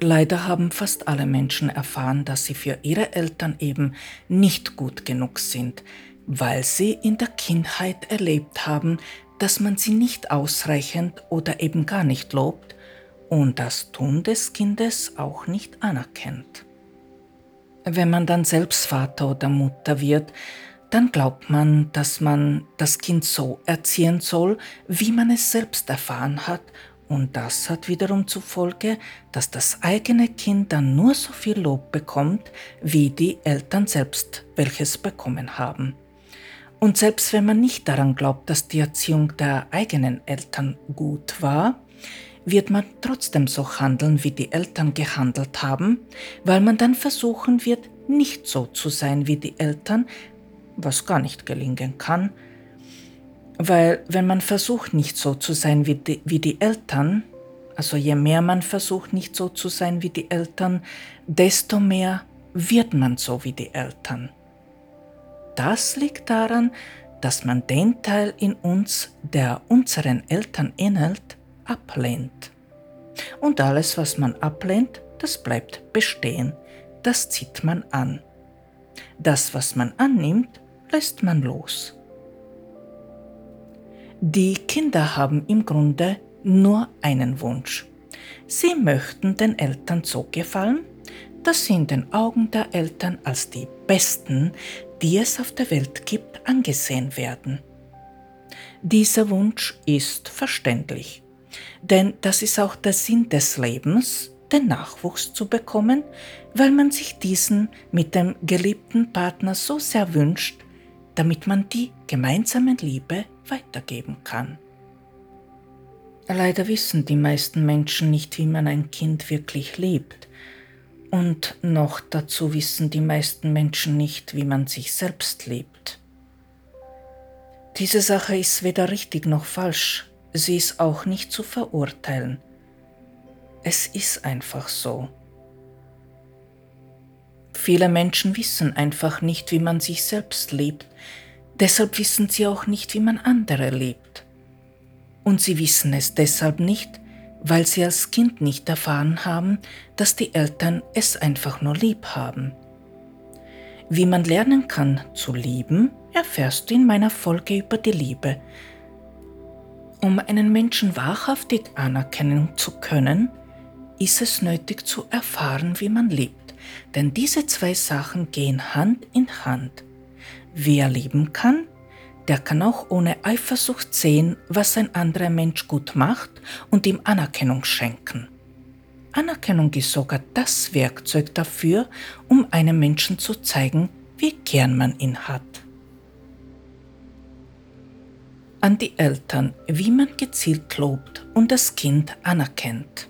Leider haben fast alle Menschen erfahren, dass sie für ihre Eltern eben nicht gut genug sind, weil sie in der Kindheit erlebt haben, dass man sie nicht ausreichend oder eben gar nicht lobt und das Tun des Kindes auch nicht anerkennt. Wenn man dann selbst Vater oder Mutter wird, dann glaubt man, dass man das Kind so erziehen soll, wie man es selbst erfahren hat, und das hat wiederum zur Folge, dass das eigene Kind dann nur so viel Lob bekommt, wie die Eltern selbst welches bekommen haben. Und selbst wenn man nicht daran glaubt, dass die Erziehung der eigenen Eltern gut war, wird man trotzdem so handeln, wie die Eltern gehandelt haben, weil man dann versuchen wird, nicht so zu sein wie die Eltern, was gar nicht gelingen kann, weil wenn man versucht, nicht so zu sein wie die, wie die Eltern, also je mehr man versucht, nicht so zu sein wie die Eltern, desto mehr wird man so wie die Eltern. Das liegt daran, dass man den Teil in uns, der unseren Eltern ähnelt, ablehnt. Und alles, was man ablehnt, das bleibt bestehen, das zieht man an. Das, was man annimmt, lässt man los. Die Kinder haben im Grunde nur einen Wunsch. Sie möchten den Eltern so gefallen, dass sie in den Augen der Eltern als die Besten, die es auf der Welt gibt, angesehen werden. Dieser Wunsch ist verständlich, denn das ist auch der Sinn des Lebens, den Nachwuchs zu bekommen, weil man sich diesen mit dem geliebten Partner so sehr wünscht, damit man die gemeinsame Liebe weitergeben kann. Leider wissen die meisten Menschen nicht, wie man ein Kind wirklich liebt. Und noch dazu wissen die meisten Menschen nicht, wie man sich selbst liebt. Diese Sache ist weder richtig noch falsch, sie ist auch nicht zu verurteilen. Es ist einfach so. Viele Menschen wissen einfach nicht, wie man sich selbst liebt, deshalb wissen sie auch nicht, wie man andere liebt. Und sie wissen es deshalb nicht, weil sie als Kind nicht erfahren haben, dass die Eltern es einfach nur lieb haben. Wie man lernen kann zu lieben, erfährst du in meiner Folge über die Liebe. Um einen Menschen wahrhaftig anerkennen zu können, ist es nötig zu erfahren, wie man liebt, denn diese zwei Sachen gehen Hand in Hand. Wer lieben kann, der kann auch ohne Eifersucht sehen, was ein anderer Mensch gut macht und ihm Anerkennung schenken. Anerkennung ist sogar das Werkzeug dafür, um einem Menschen zu zeigen, wie gern man ihn hat. An die Eltern, wie man gezielt lobt und das Kind anerkennt.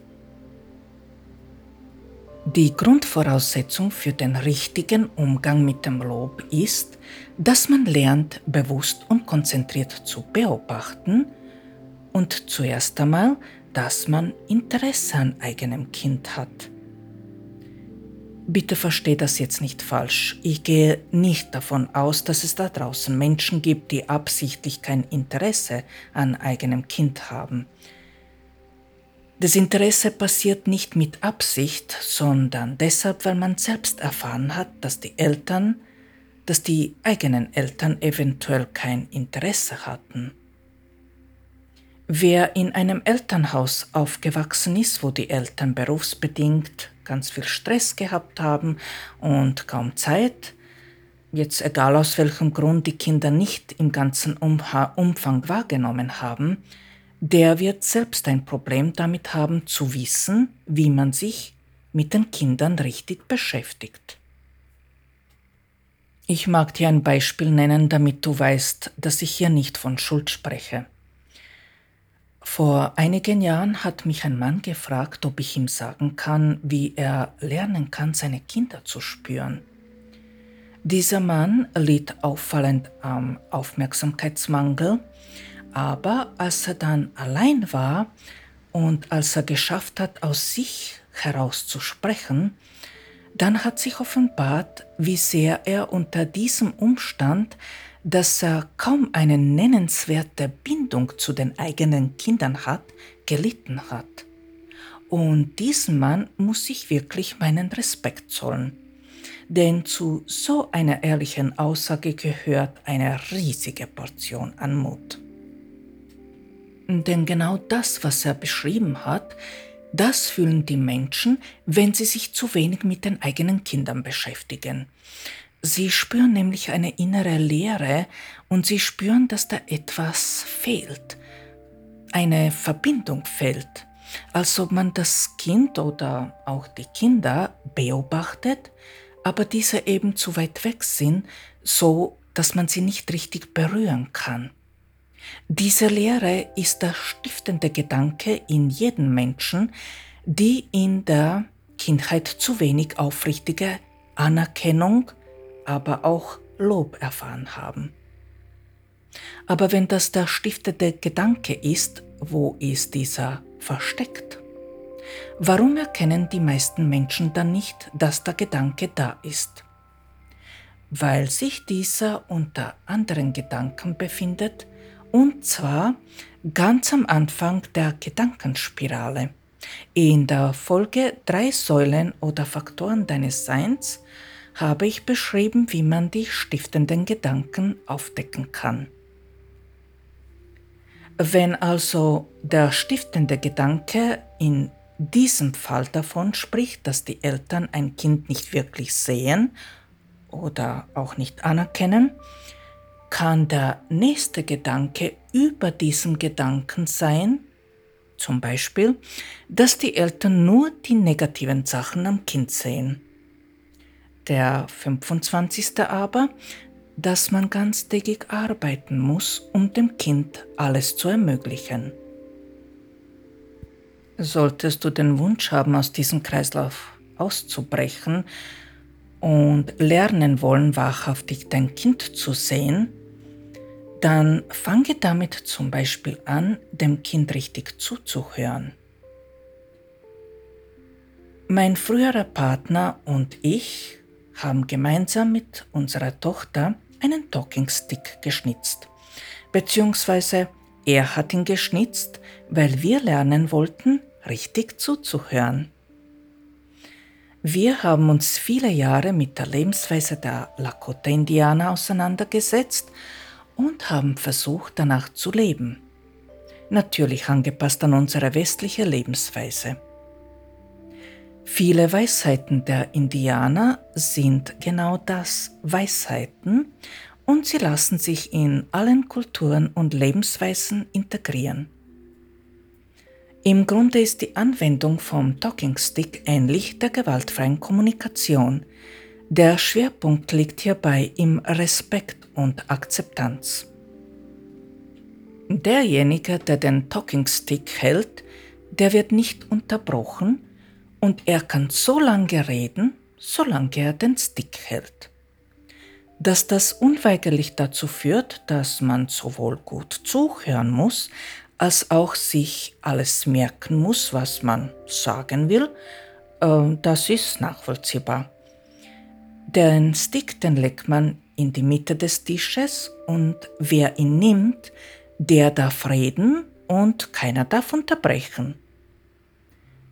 Die Grundvoraussetzung für den richtigen Umgang mit dem Lob ist, dass man lernt, bewusst und konzentriert zu beobachten und zuerst einmal, dass man Interesse an eigenem Kind hat. Bitte verstehe das jetzt nicht falsch. Ich gehe nicht davon aus, dass es da draußen Menschen gibt, die absichtlich kein Interesse an eigenem Kind haben. Das Interesse passiert nicht mit Absicht, sondern deshalb, weil man selbst erfahren hat, dass die Eltern, dass die eigenen Eltern eventuell kein Interesse hatten. Wer in einem Elternhaus aufgewachsen ist, wo die Eltern berufsbedingt ganz viel Stress gehabt haben und kaum Zeit, jetzt egal aus welchem Grund die Kinder nicht im ganzen Umfang wahrgenommen haben, der wird selbst ein Problem damit haben zu wissen, wie man sich mit den Kindern richtig beschäftigt. Ich mag dir ein Beispiel nennen, damit du weißt, dass ich hier nicht von Schuld spreche. Vor einigen Jahren hat mich ein Mann gefragt, ob ich ihm sagen kann, wie er lernen kann, seine Kinder zu spüren. Dieser Mann litt auffallend am Aufmerksamkeitsmangel aber als er dann allein war und als er geschafft hat, aus sich heraus zu sprechen, dann hat sich offenbart, wie sehr er unter diesem Umstand, dass er kaum eine nennenswerte Bindung zu den eigenen Kindern hat, gelitten hat. Und diesem Mann muss ich wirklich meinen Respekt zollen. Denn zu so einer ehrlichen Aussage gehört eine riesige Portion an Mut. Denn genau das, was er beschrieben hat, das fühlen die Menschen, wenn sie sich zu wenig mit den eigenen Kindern beschäftigen. Sie spüren nämlich eine innere Leere und sie spüren, dass da etwas fehlt. Eine Verbindung fehlt, als ob man das Kind oder auch die Kinder beobachtet, aber diese eben zu weit weg sind, so dass man sie nicht richtig berühren kann. Diese Lehre ist der stiftende Gedanke in jedem Menschen, die in der Kindheit zu wenig aufrichtige Anerkennung, aber auch Lob erfahren haben. Aber wenn das der stiftende Gedanke ist, wo ist dieser versteckt? Warum erkennen die meisten Menschen dann nicht, dass der Gedanke da ist? weil sich dieser unter anderen Gedanken befindet, und zwar ganz am Anfang der Gedankenspirale. In der Folge Drei Säulen oder Faktoren deines Seins habe ich beschrieben, wie man die stiftenden Gedanken aufdecken kann. Wenn also der stiftende Gedanke in diesem Fall davon spricht, dass die Eltern ein Kind nicht wirklich sehen oder auch nicht anerkennen, kann der nächste Gedanke über diesem Gedanken sein, zum Beispiel, dass die Eltern nur die negativen Sachen am Kind sehen. Der 25. aber, dass man ganztägig arbeiten muss, um dem Kind alles zu ermöglichen. Solltest du den Wunsch haben, aus diesem Kreislauf auszubrechen und lernen wollen, wahrhaftig dein Kind zu sehen, dann fange damit zum Beispiel an, dem Kind richtig zuzuhören. Mein früherer Partner und ich haben gemeinsam mit unserer Tochter einen Talking Stick geschnitzt. Beziehungsweise er hat ihn geschnitzt, weil wir lernen wollten, richtig zuzuhören. Wir haben uns viele Jahre mit der Lebensweise der Lakota-Indianer auseinandergesetzt und haben versucht, danach zu leben. Natürlich angepasst an unsere westliche Lebensweise. Viele Weisheiten der Indianer sind genau das, Weisheiten, und sie lassen sich in allen Kulturen und Lebensweisen integrieren. Im Grunde ist die Anwendung vom Talking Stick ähnlich der gewaltfreien Kommunikation. Der Schwerpunkt liegt hierbei im Respekt und Akzeptanz. Derjenige, der den Talking Stick hält, der wird nicht unterbrochen, und er kann so lange reden, solange er den Stick hält. Dass das unweigerlich dazu führt, dass man sowohl gut zuhören muss, als auch sich alles merken muss, was man sagen will, äh, das ist nachvollziehbar. Den Stick, den legt man in die Mitte des Tisches und wer ihn nimmt, der darf reden und keiner darf unterbrechen.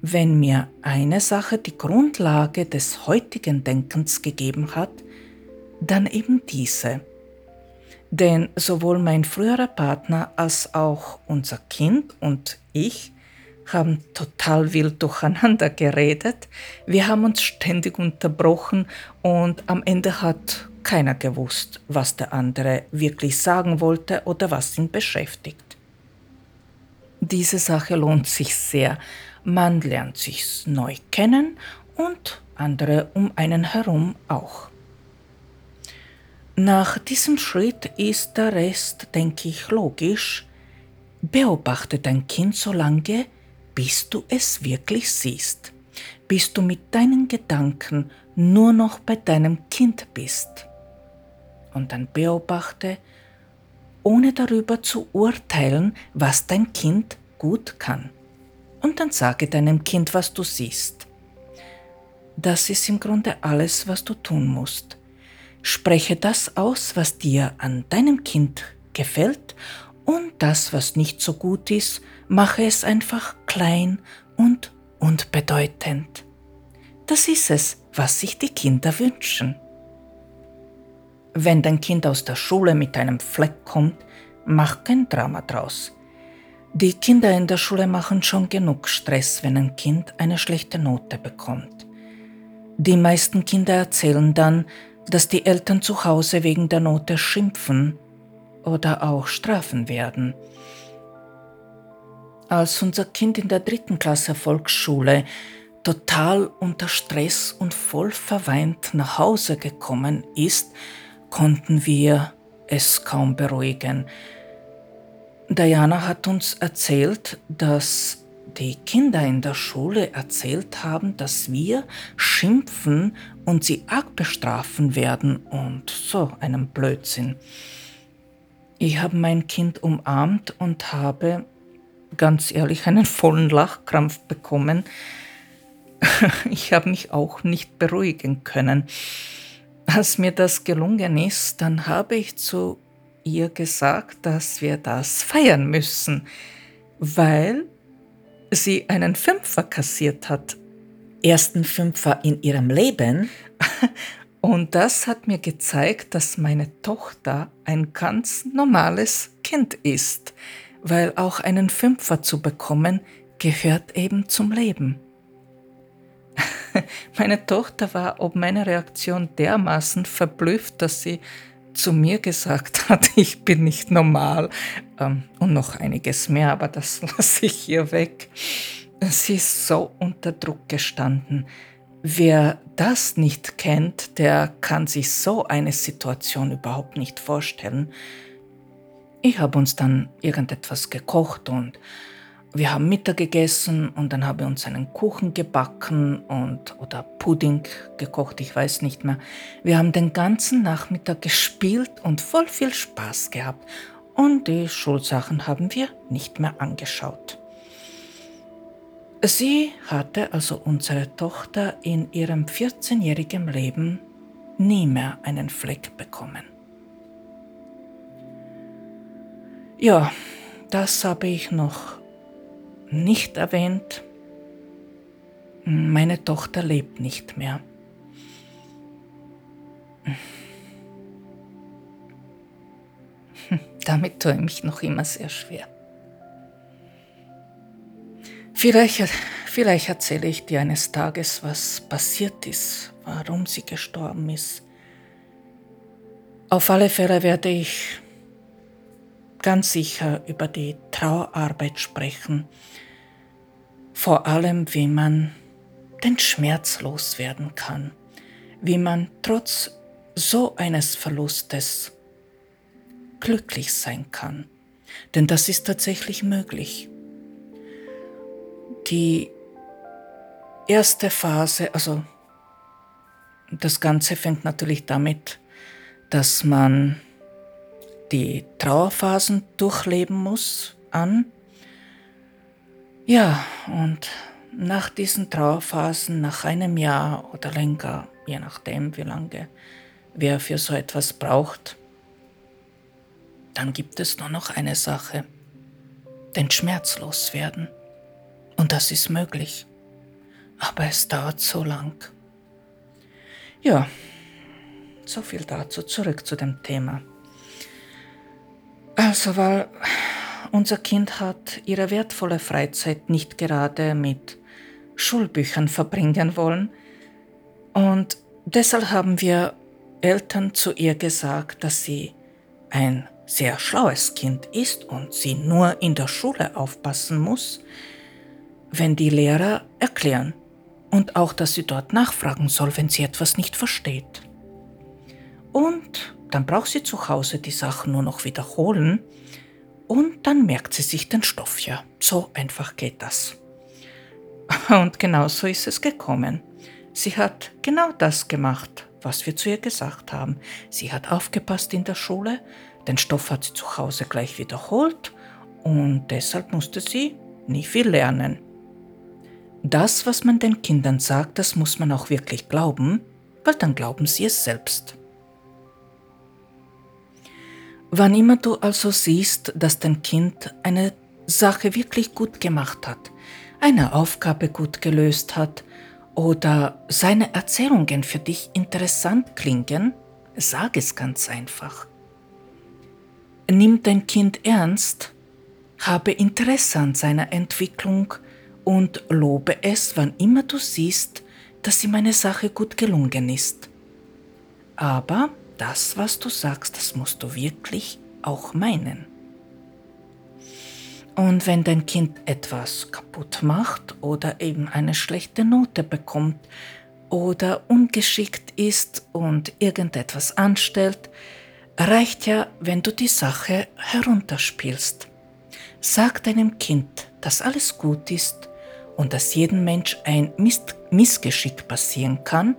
Wenn mir eine Sache die Grundlage des heutigen Denkens gegeben hat, dann eben diese. Denn sowohl mein früherer Partner als auch unser Kind und ich haben total wild durcheinander geredet. Wir haben uns ständig unterbrochen und am Ende hat keiner gewusst, was der andere wirklich sagen wollte oder was ihn beschäftigt. Diese Sache lohnt sich sehr, man lernt sich neu kennen und andere um einen herum auch. Nach diesem Schritt ist der Rest, denke ich, logisch. Beobachte dein Kind so lange, bis du es wirklich siehst, bis du mit deinen Gedanken nur noch bei deinem Kind bist. Und dann beobachte, ohne darüber zu urteilen, was dein Kind gut kann und dann sage deinem Kind, was du siehst. Das ist im Grunde alles, was du tun musst. Spreche das aus, was dir an deinem Kind gefällt und das, was nicht so gut ist, mache es einfach klein und unbedeutend. Das ist es, was sich die Kinder wünschen. Wenn dein Kind aus der Schule mit einem Fleck kommt, mach kein Drama draus. Die Kinder in der Schule machen schon genug Stress, wenn ein Kind eine schlechte Note bekommt. Die meisten Kinder erzählen dann, dass die Eltern zu Hause wegen der Note schimpfen oder auch strafen werden. Als unser Kind in der dritten Klasse Volksschule total unter Stress und voll verweint nach Hause gekommen ist, konnten wir es kaum beruhigen. Diana hat uns erzählt, dass die Kinder in der Schule erzählt haben, dass wir schimpfen und sie arg bestrafen werden und so einen Blödsinn. Ich habe mein Kind umarmt und habe ganz ehrlich einen vollen Lachkrampf bekommen. Ich habe mich auch nicht beruhigen können. Als mir das gelungen ist, dann habe ich zu ihr gesagt, dass wir das feiern müssen, weil sie einen Fünfer kassiert hat. Ersten Fünfer in ihrem Leben. Und das hat mir gezeigt, dass meine Tochter ein ganz normales Kind ist, weil auch einen Fünfer zu bekommen gehört eben zum Leben. Meine Tochter war ob meine Reaktion dermaßen verblüfft, dass sie zu mir gesagt hat, ich bin nicht normal ähm, und noch einiges mehr, aber das lasse ich hier weg. Sie ist so unter Druck gestanden. Wer das nicht kennt, der kann sich so eine Situation überhaupt nicht vorstellen. Ich habe uns dann irgendetwas gekocht und wir haben Mittag gegessen und dann haben wir uns einen Kuchen gebacken und oder Pudding gekocht, ich weiß nicht mehr. Wir haben den ganzen Nachmittag gespielt und voll viel Spaß gehabt und die Schulsachen haben wir nicht mehr angeschaut. Sie hatte also unsere Tochter in ihrem 14-jährigen Leben nie mehr einen Fleck bekommen. Ja, das habe ich noch nicht erwähnt, meine Tochter lebt nicht mehr. Damit tue ich mich noch immer sehr schwer. Vielleicht, vielleicht erzähle ich dir eines Tages, was passiert ist, warum sie gestorben ist. Auf alle Fälle werde ich ganz sicher über die Trauerarbeit sprechen, vor allem wie man den Schmerz loswerden kann, wie man trotz so eines Verlustes glücklich sein kann. Denn das ist tatsächlich möglich. Die erste Phase, also das Ganze fängt natürlich damit, dass man die Trauerphasen durchleben muss, an. Ja, und nach diesen Trauerphasen, nach einem Jahr oder länger, je nachdem, wie lange wer für so etwas braucht, dann gibt es nur noch eine Sache, den Schmerz loswerden. Und das ist möglich. Aber es dauert so lang. Ja, so viel dazu. Zurück zu dem Thema. Also, weil unser Kind hat ihre wertvolle Freizeit nicht gerade mit Schulbüchern verbringen wollen. Und deshalb haben wir Eltern zu ihr gesagt, dass sie ein sehr schlaues Kind ist und sie nur in der Schule aufpassen muss, wenn die Lehrer erklären und auch, dass sie dort nachfragen soll, wenn sie etwas nicht versteht. Und dann braucht sie zu Hause die Sachen nur noch wiederholen und dann merkt sie sich den Stoff ja. So einfach geht das. Und genau so ist es gekommen. Sie hat genau das gemacht, was wir zu ihr gesagt haben. Sie hat aufgepasst in der Schule, den Stoff hat sie zu Hause gleich wiederholt und deshalb musste sie nie viel lernen. Das, was man den Kindern sagt, das muss man auch wirklich glauben, weil dann glauben sie es selbst. Wann immer du also siehst, dass dein Kind eine Sache wirklich gut gemacht hat, eine Aufgabe gut gelöst hat oder seine Erzählungen für dich interessant klingen, sag es ganz einfach. Nimm dein Kind ernst, habe Interesse an seiner Entwicklung und lobe es, wann immer du siehst, dass ihm eine Sache gut gelungen ist. Aber das, was du sagst, das musst du wirklich auch meinen. Und wenn dein Kind etwas kaputt macht oder eben eine schlechte Note bekommt oder ungeschickt ist und irgendetwas anstellt, reicht ja, wenn du die Sache herunterspielst. Sag deinem Kind, dass alles gut ist und dass jedem Mensch ein Missgeschick passieren kann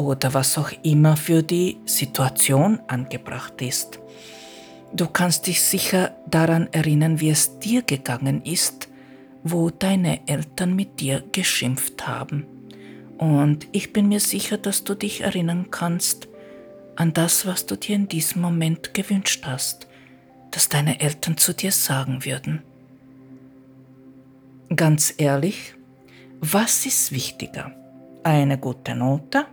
oder was auch immer für die Situation angebracht ist. Du kannst dich sicher daran erinnern, wie es dir gegangen ist, wo deine Eltern mit dir geschimpft haben. Und ich bin mir sicher, dass du dich erinnern kannst, an das, was du dir in diesem Moment gewünscht hast, dass deine Eltern zu dir sagen würden. Ganz ehrlich, was ist wichtiger? Eine gute Note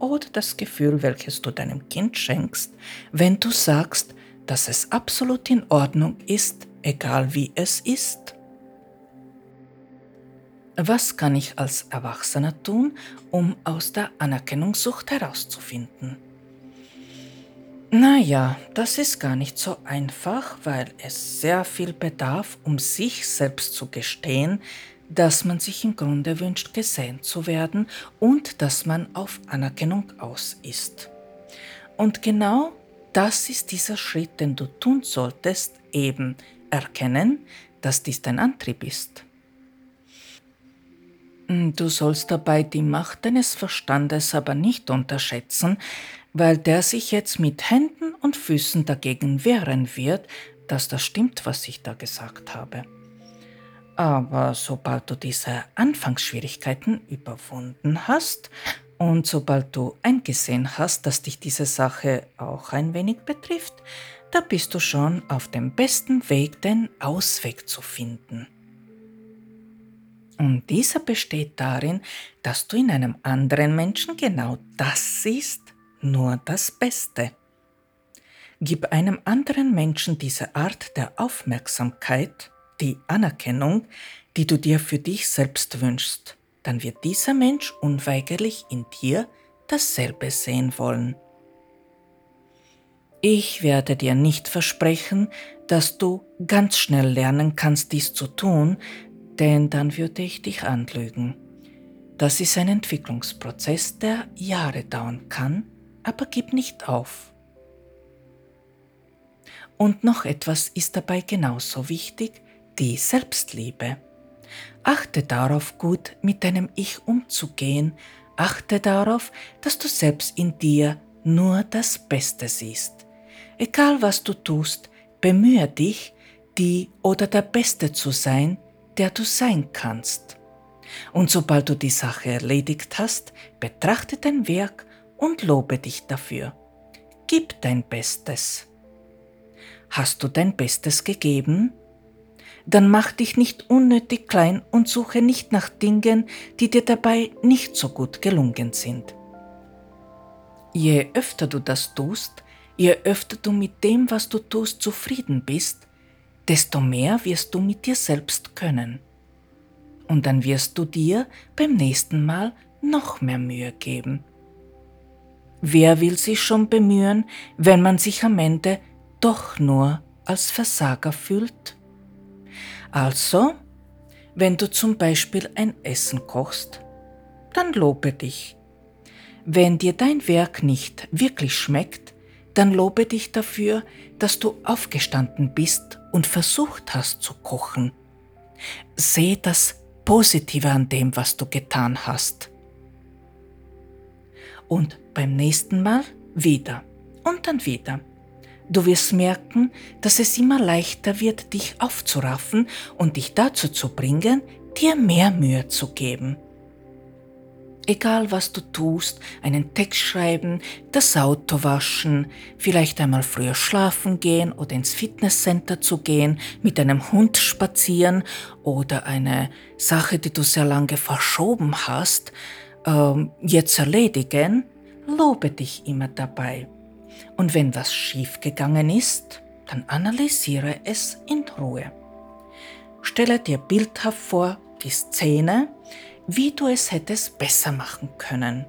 oder das Gefühl, welches du deinem Kind schenkst, wenn du sagst, dass es absolut in Ordnung ist, egal wie es ist? Was kann ich als Erwachsener tun, um aus der Anerkennungssucht herauszufinden? Naja, das ist gar nicht so einfach, weil es sehr viel bedarf, um sich selbst zu gestehen, dass man sich im Grunde wünscht, gesehen zu werden und dass man auf Anerkennung aus ist. Und genau das ist dieser Schritt, den du tun solltest, eben erkennen, dass dies dein Antrieb ist. Du sollst dabei die Macht deines Verstandes aber nicht unterschätzen, weil der sich jetzt mit Händen und Füßen dagegen wehren wird, dass das stimmt, was ich da gesagt habe. Aber sobald du diese Anfangsschwierigkeiten überwunden hast und sobald du eingesehen hast, dass dich diese Sache auch ein wenig betrifft, da bist du schon auf dem besten Weg, den Ausweg zu finden. Und dieser besteht darin, dass du in einem anderen Menschen genau das siehst, nur das Beste. Gib einem anderen Menschen diese Art der Aufmerksamkeit, die Anerkennung, die du dir für dich selbst wünschst, dann wird dieser Mensch unweigerlich in dir dasselbe sehen wollen. Ich werde dir nicht versprechen, dass du ganz schnell lernen kannst, dies zu tun, denn dann würde ich dich anlügen. Das ist ein Entwicklungsprozess, der Jahre dauern kann, aber gib nicht auf. Und noch etwas ist dabei genauso wichtig, die Selbstliebe. Achte darauf, gut mit deinem Ich umzugehen, achte darauf, dass du selbst in dir nur das Beste siehst. Egal was du tust, bemühe dich, die oder der Beste zu sein, der du sein kannst. Und sobald du die Sache erledigt hast, betrachte dein Werk und lobe dich dafür. Gib dein Bestes. Hast du dein Bestes gegeben? Dann mach dich nicht unnötig klein und suche nicht nach Dingen, die dir dabei nicht so gut gelungen sind. Je öfter du das tust, je öfter du mit dem, was du tust, zufrieden bist, desto mehr wirst du mit dir selbst können. Und dann wirst du dir beim nächsten Mal noch mehr Mühe geben. Wer will sich schon bemühen, wenn man sich am Ende doch nur als Versager fühlt? Also, wenn du zum Beispiel ein Essen kochst, dann lobe dich. Wenn dir dein Werk nicht wirklich schmeckt, dann lobe dich dafür, dass du aufgestanden bist und versucht hast zu kochen. Seh das Positive an dem, was du getan hast. Und beim nächsten Mal wieder und dann wieder. Du wirst merken, dass es immer leichter wird, dich aufzuraffen und dich dazu zu bringen, dir mehr Mühe zu geben. Egal was du tust, einen Text schreiben, das Auto waschen, vielleicht einmal früher schlafen gehen oder ins Fitnesscenter zu gehen, mit einem Hund spazieren oder eine Sache, die du sehr lange verschoben hast, ähm, jetzt erledigen, lobe dich immer dabei. Und wenn was schiefgegangen ist, dann analysiere es in Ruhe. Stelle dir bildhaft vor die Szene, wie du es hättest besser machen können.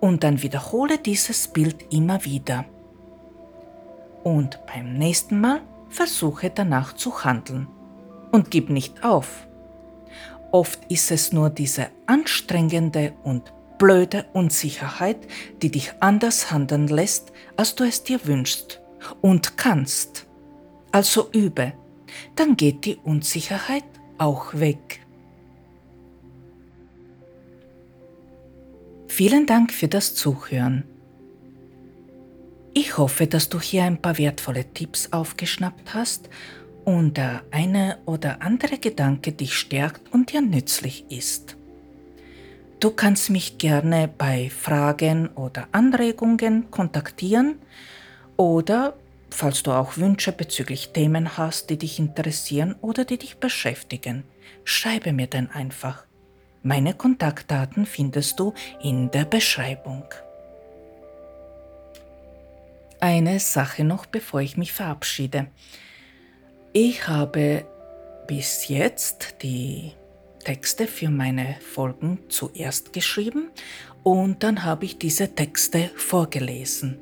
Und dann wiederhole dieses Bild immer wieder. Und beim nächsten Mal versuche danach zu handeln. Und gib nicht auf. Oft ist es nur diese anstrengende und blöde Unsicherheit, die dich anders handeln lässt, als du es dir wünschst und kannst. Also übe, dann geht die Unsicherheit auch weg. Vielen Dank für das Zuhören. Ich hoffe, dass du hier ein paar wertvolle Tipps aufgeschnappt hast und der eine oder andere Gedanke dich stärkt und dir nützlich ist. Du kannst mich gerne bei Fragen oder Anregungen kontaktieren oder falls du auch Wünsche bezüglich Themen hast, die dich interessieren oder die dich beschäftigen, schreibe mir dann einfach. Meine Kontaktdaten findest du in der Beschreibung. Eine Sache noch, bevor ich mich verabschiede. Ich habe bis jetzt die Texte für meine Folgen zuerst geschrieben und dann habe ich diese Texte vorgelesen.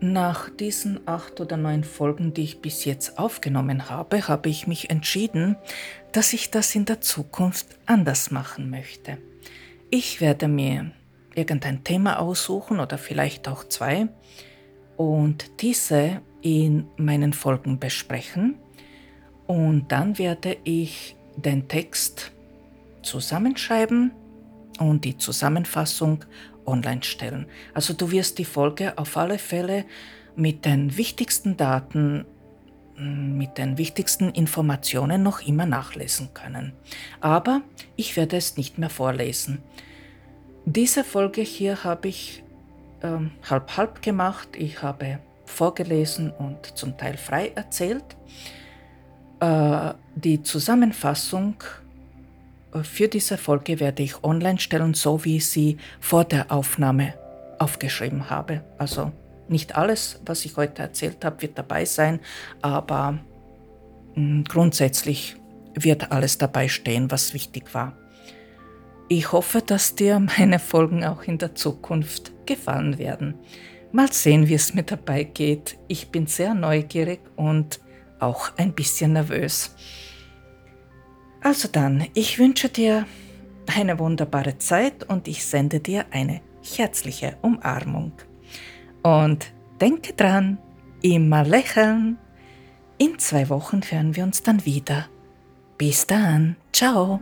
Nach diesen acht oder neun Folgen, die ich bis jetzt aufgenommen habe, habe ich mich entschieden, dass ich das in der Zukunft anders machen möchte. Ich werde mir irgendein Thema aussuchen oder vielleicht auch zwei und diese in meinen Folgen besprechen. Und dann werde ich den Text zusammenschreiben und die Zusammenfassung online stellen. Also du wirst die Folge auf alle Fälle mit den wichtigsten Daten, mit den wichtigsten Informationen noch immer nachlesen können. Aber ich werde es nicht mehr vorlesen. Diese Folge hier habe ich ähm, halb halb gemacht. Ich habe vorgelesen und zum Teil frei erzählt. Äh, die Zusammenfassung äh, für diese Folge werde ich online stellen, so wie ich sie vor der Aufnahme aufgeschrieben habe. Also nicht alles, was ich heute erzählt habe, wird dabei sein, aber mh, grundsätzlich wird alles dabei stehen, was wichtig war. Ich hoffe, dass dir meine Folgen auch in der Zukunft gefallen werden. Mal sehen, wie es mir dabei geht. Ich bin sehr neugierig und auch ein bisschen nervös. Also dann, ich wünsche dir eine wunderbare Zeit und ich sende dir eine herzliche Umarmung. Und denke dran, immer lächeln. In zwei Wochen hören wir uns dann wieder. Bis dann, ciao.